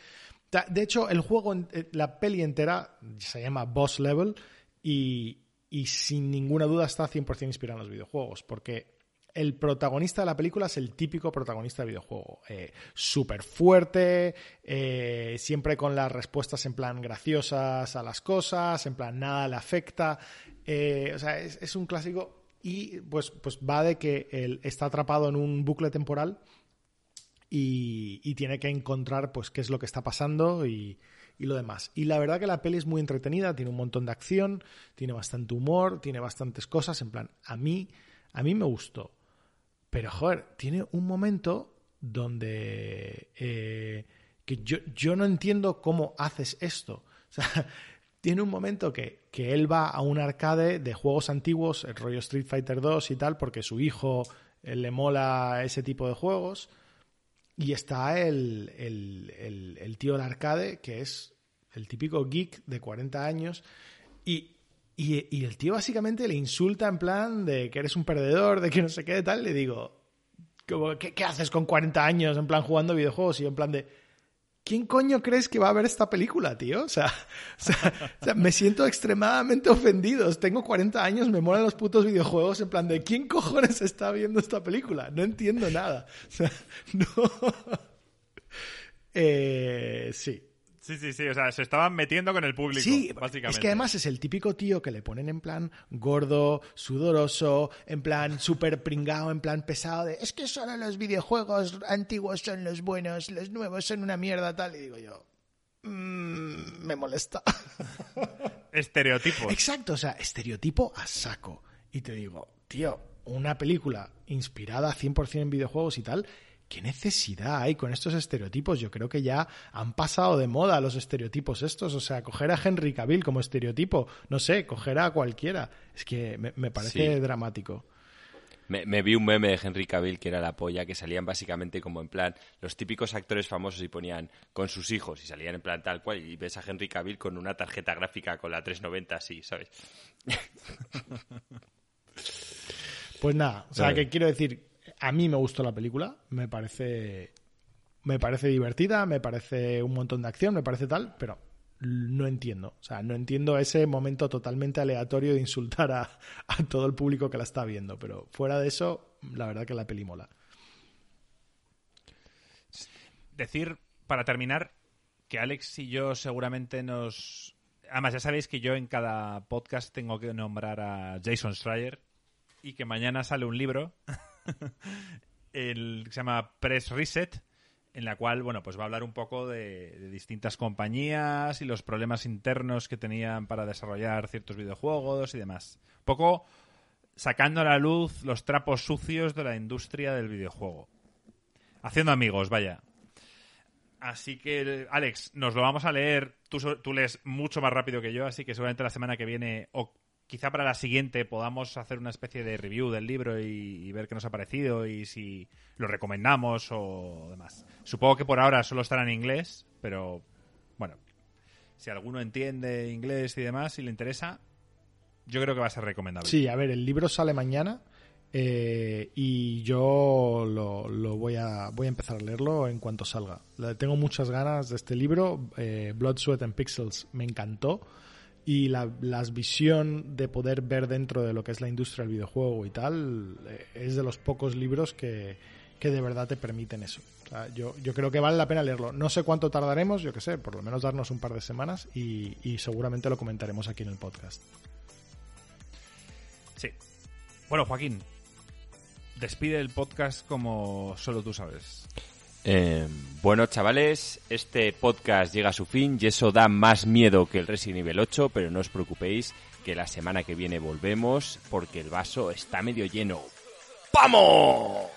S3: De hecho, el juego, eh, la peli entera se llama Boss Level y, sin ninguna duda está 100% inspirado en los videojuegos, porque el protagonista de la película es el típico protagonista de videojuego. Eh, Súper fuerte, eh, siempre con las respuestas en plan graciosas a las cosas, en plan nada le afecta. o sea, es, es, un clásico y pues, pues va de que él está atrapado en un bucle temporal y, tiene que encontrar pues qué es lo que está pasando y, lo demás. Y la verdad que la peli es muy entretenida, tiene un montón de acción, tiene bastante humor, tiene bastantes cosas, en plan, a mí, a mí me gustó. Pero, joder, tiene un momento donde eh, que yo, yo no entiendo cómo haces esto. O sea, tiene un momento que, que, él va a un arcade de juegos antiguos, el rollo Street Fighter 2 y tal, porque su hijo eh, le mola ese tipo de juegos. Y está el, el, el, tío del arcade, que es el típico geek de 40 años. Y, y, el tío básicamente le insulta en plan de que eres un perdedor, de que no sé qué, tal. Le digo, ¿qué, ¿qué haces con 40 años en plan jugando videojuegos? Y en plan de, ¿quién coño crees que va a ver esta película, tío? O sea, me siento extremadamente ofendido. Tengo 40 años, me molan los putos videojuegos, en plan de ¿quién cojones está viendo esta película? No entiendo nada. O sea, no. Eh, sí.
S2: Sí, sí, sí, o sea, se estaban metiendo con el público, sí, básicamente.
S3: Es que además es el típico tío que le ponen en plan gordo, sudoroso, en plan súper pringado, en plan pesado, de es que solo los videojuegos antiguos son los buenos, los nuevos son una mierda, tal. Y digo yo, mmm, me molesta.
S2: Estereotipo.
S3: Exacto, o sea, estereotipo a saco. Y te digo, tío, una película inspirada 100% en videojuegos y tal, ¿qué necesidad hay con estos estereotipos? Yo creo que ya han pasado de moda los estereotipos estos. O sea, coger a Henry Cavill como estereotipo, no sé, coger a cualquiera. Es que me, parece dramático.
S1: Me, vi un meme de Henry Cavill que era la polla, que salían básicamente como en plan los típicos actores famosos y ponían con sus hijos y salían en plan tal cual y ves a Henry Cavill con una tarjeta gráfica con la 390 así, ¿sabes?
S3: Pues nada, o sea, que quiero decir, a mí me gustó la película, me parece me parece divertida, me parece un montón de acción, me parece tal, pero no entiendo. O sea, no entiendo ese momento totalmente aleatorio de insultar a, todo el público que la está viendo. Pero fuera de eso, la verdad que la peli mola.
S2: Decir, para terminar, que Alex y yo seguramente nos... Además, ya sabéis que yo en cada podcast tengo que nombrar a Jason Schreier y que mañana sale un libro el, que se llama Press Reset, en la cual, bueno, pues va a hablar un poco de, distintas compañías y los problemas internos que tenían para desarrollar ciertos videojuegos y demás. Un poco sacando a la luz los trapos sucios de la industria del videojuego. Haciendo amigos, vaya. Así que, Alex, nos lo vamos a leer. Tú, lees mucho más rápido que yo, así que seguramente la semana que viene quizá para la siguiente podamos hacer una especie de review del libro y, ver qué nos ha parecido y si lo recomendamos o demás. Supongo que por ahora solo estará en inglés, pero bueno, si alguno entiende inglés y demás, si le interesa, yo creo que va a ser recomendable.
S3: Sí, a ver, el libro sale mañana. Eh, y yo lo, voy, a, voy a empezar a leerlo en cuanto salga. Tengo muchas ganas de este libro. Eh, Blood, Sweat and Pixels me encantó y la, visión de poder ver dentro de lo que es la industria del videojuego y tal eh, es de los pocos libros que, de verdad te permiten eso. yo, yo creo que vale la pena leerlo. No sé cuánto tardaremos, yo qué sé, por lo menos darnos un par de semanas y, y seguramente lo comentaremos aquí en el podcast.
S2: Sí. Bueno, Joaquín, despide el podcast como solo tú sabes.
S1: Eh, bueno, chavales, este podcast llega a su fin y eso da más miedo que el Resident Evil 8, pero no os preocupéis que la semana que viene volvemos porque el vaso está medio lleno. ¡Vamos!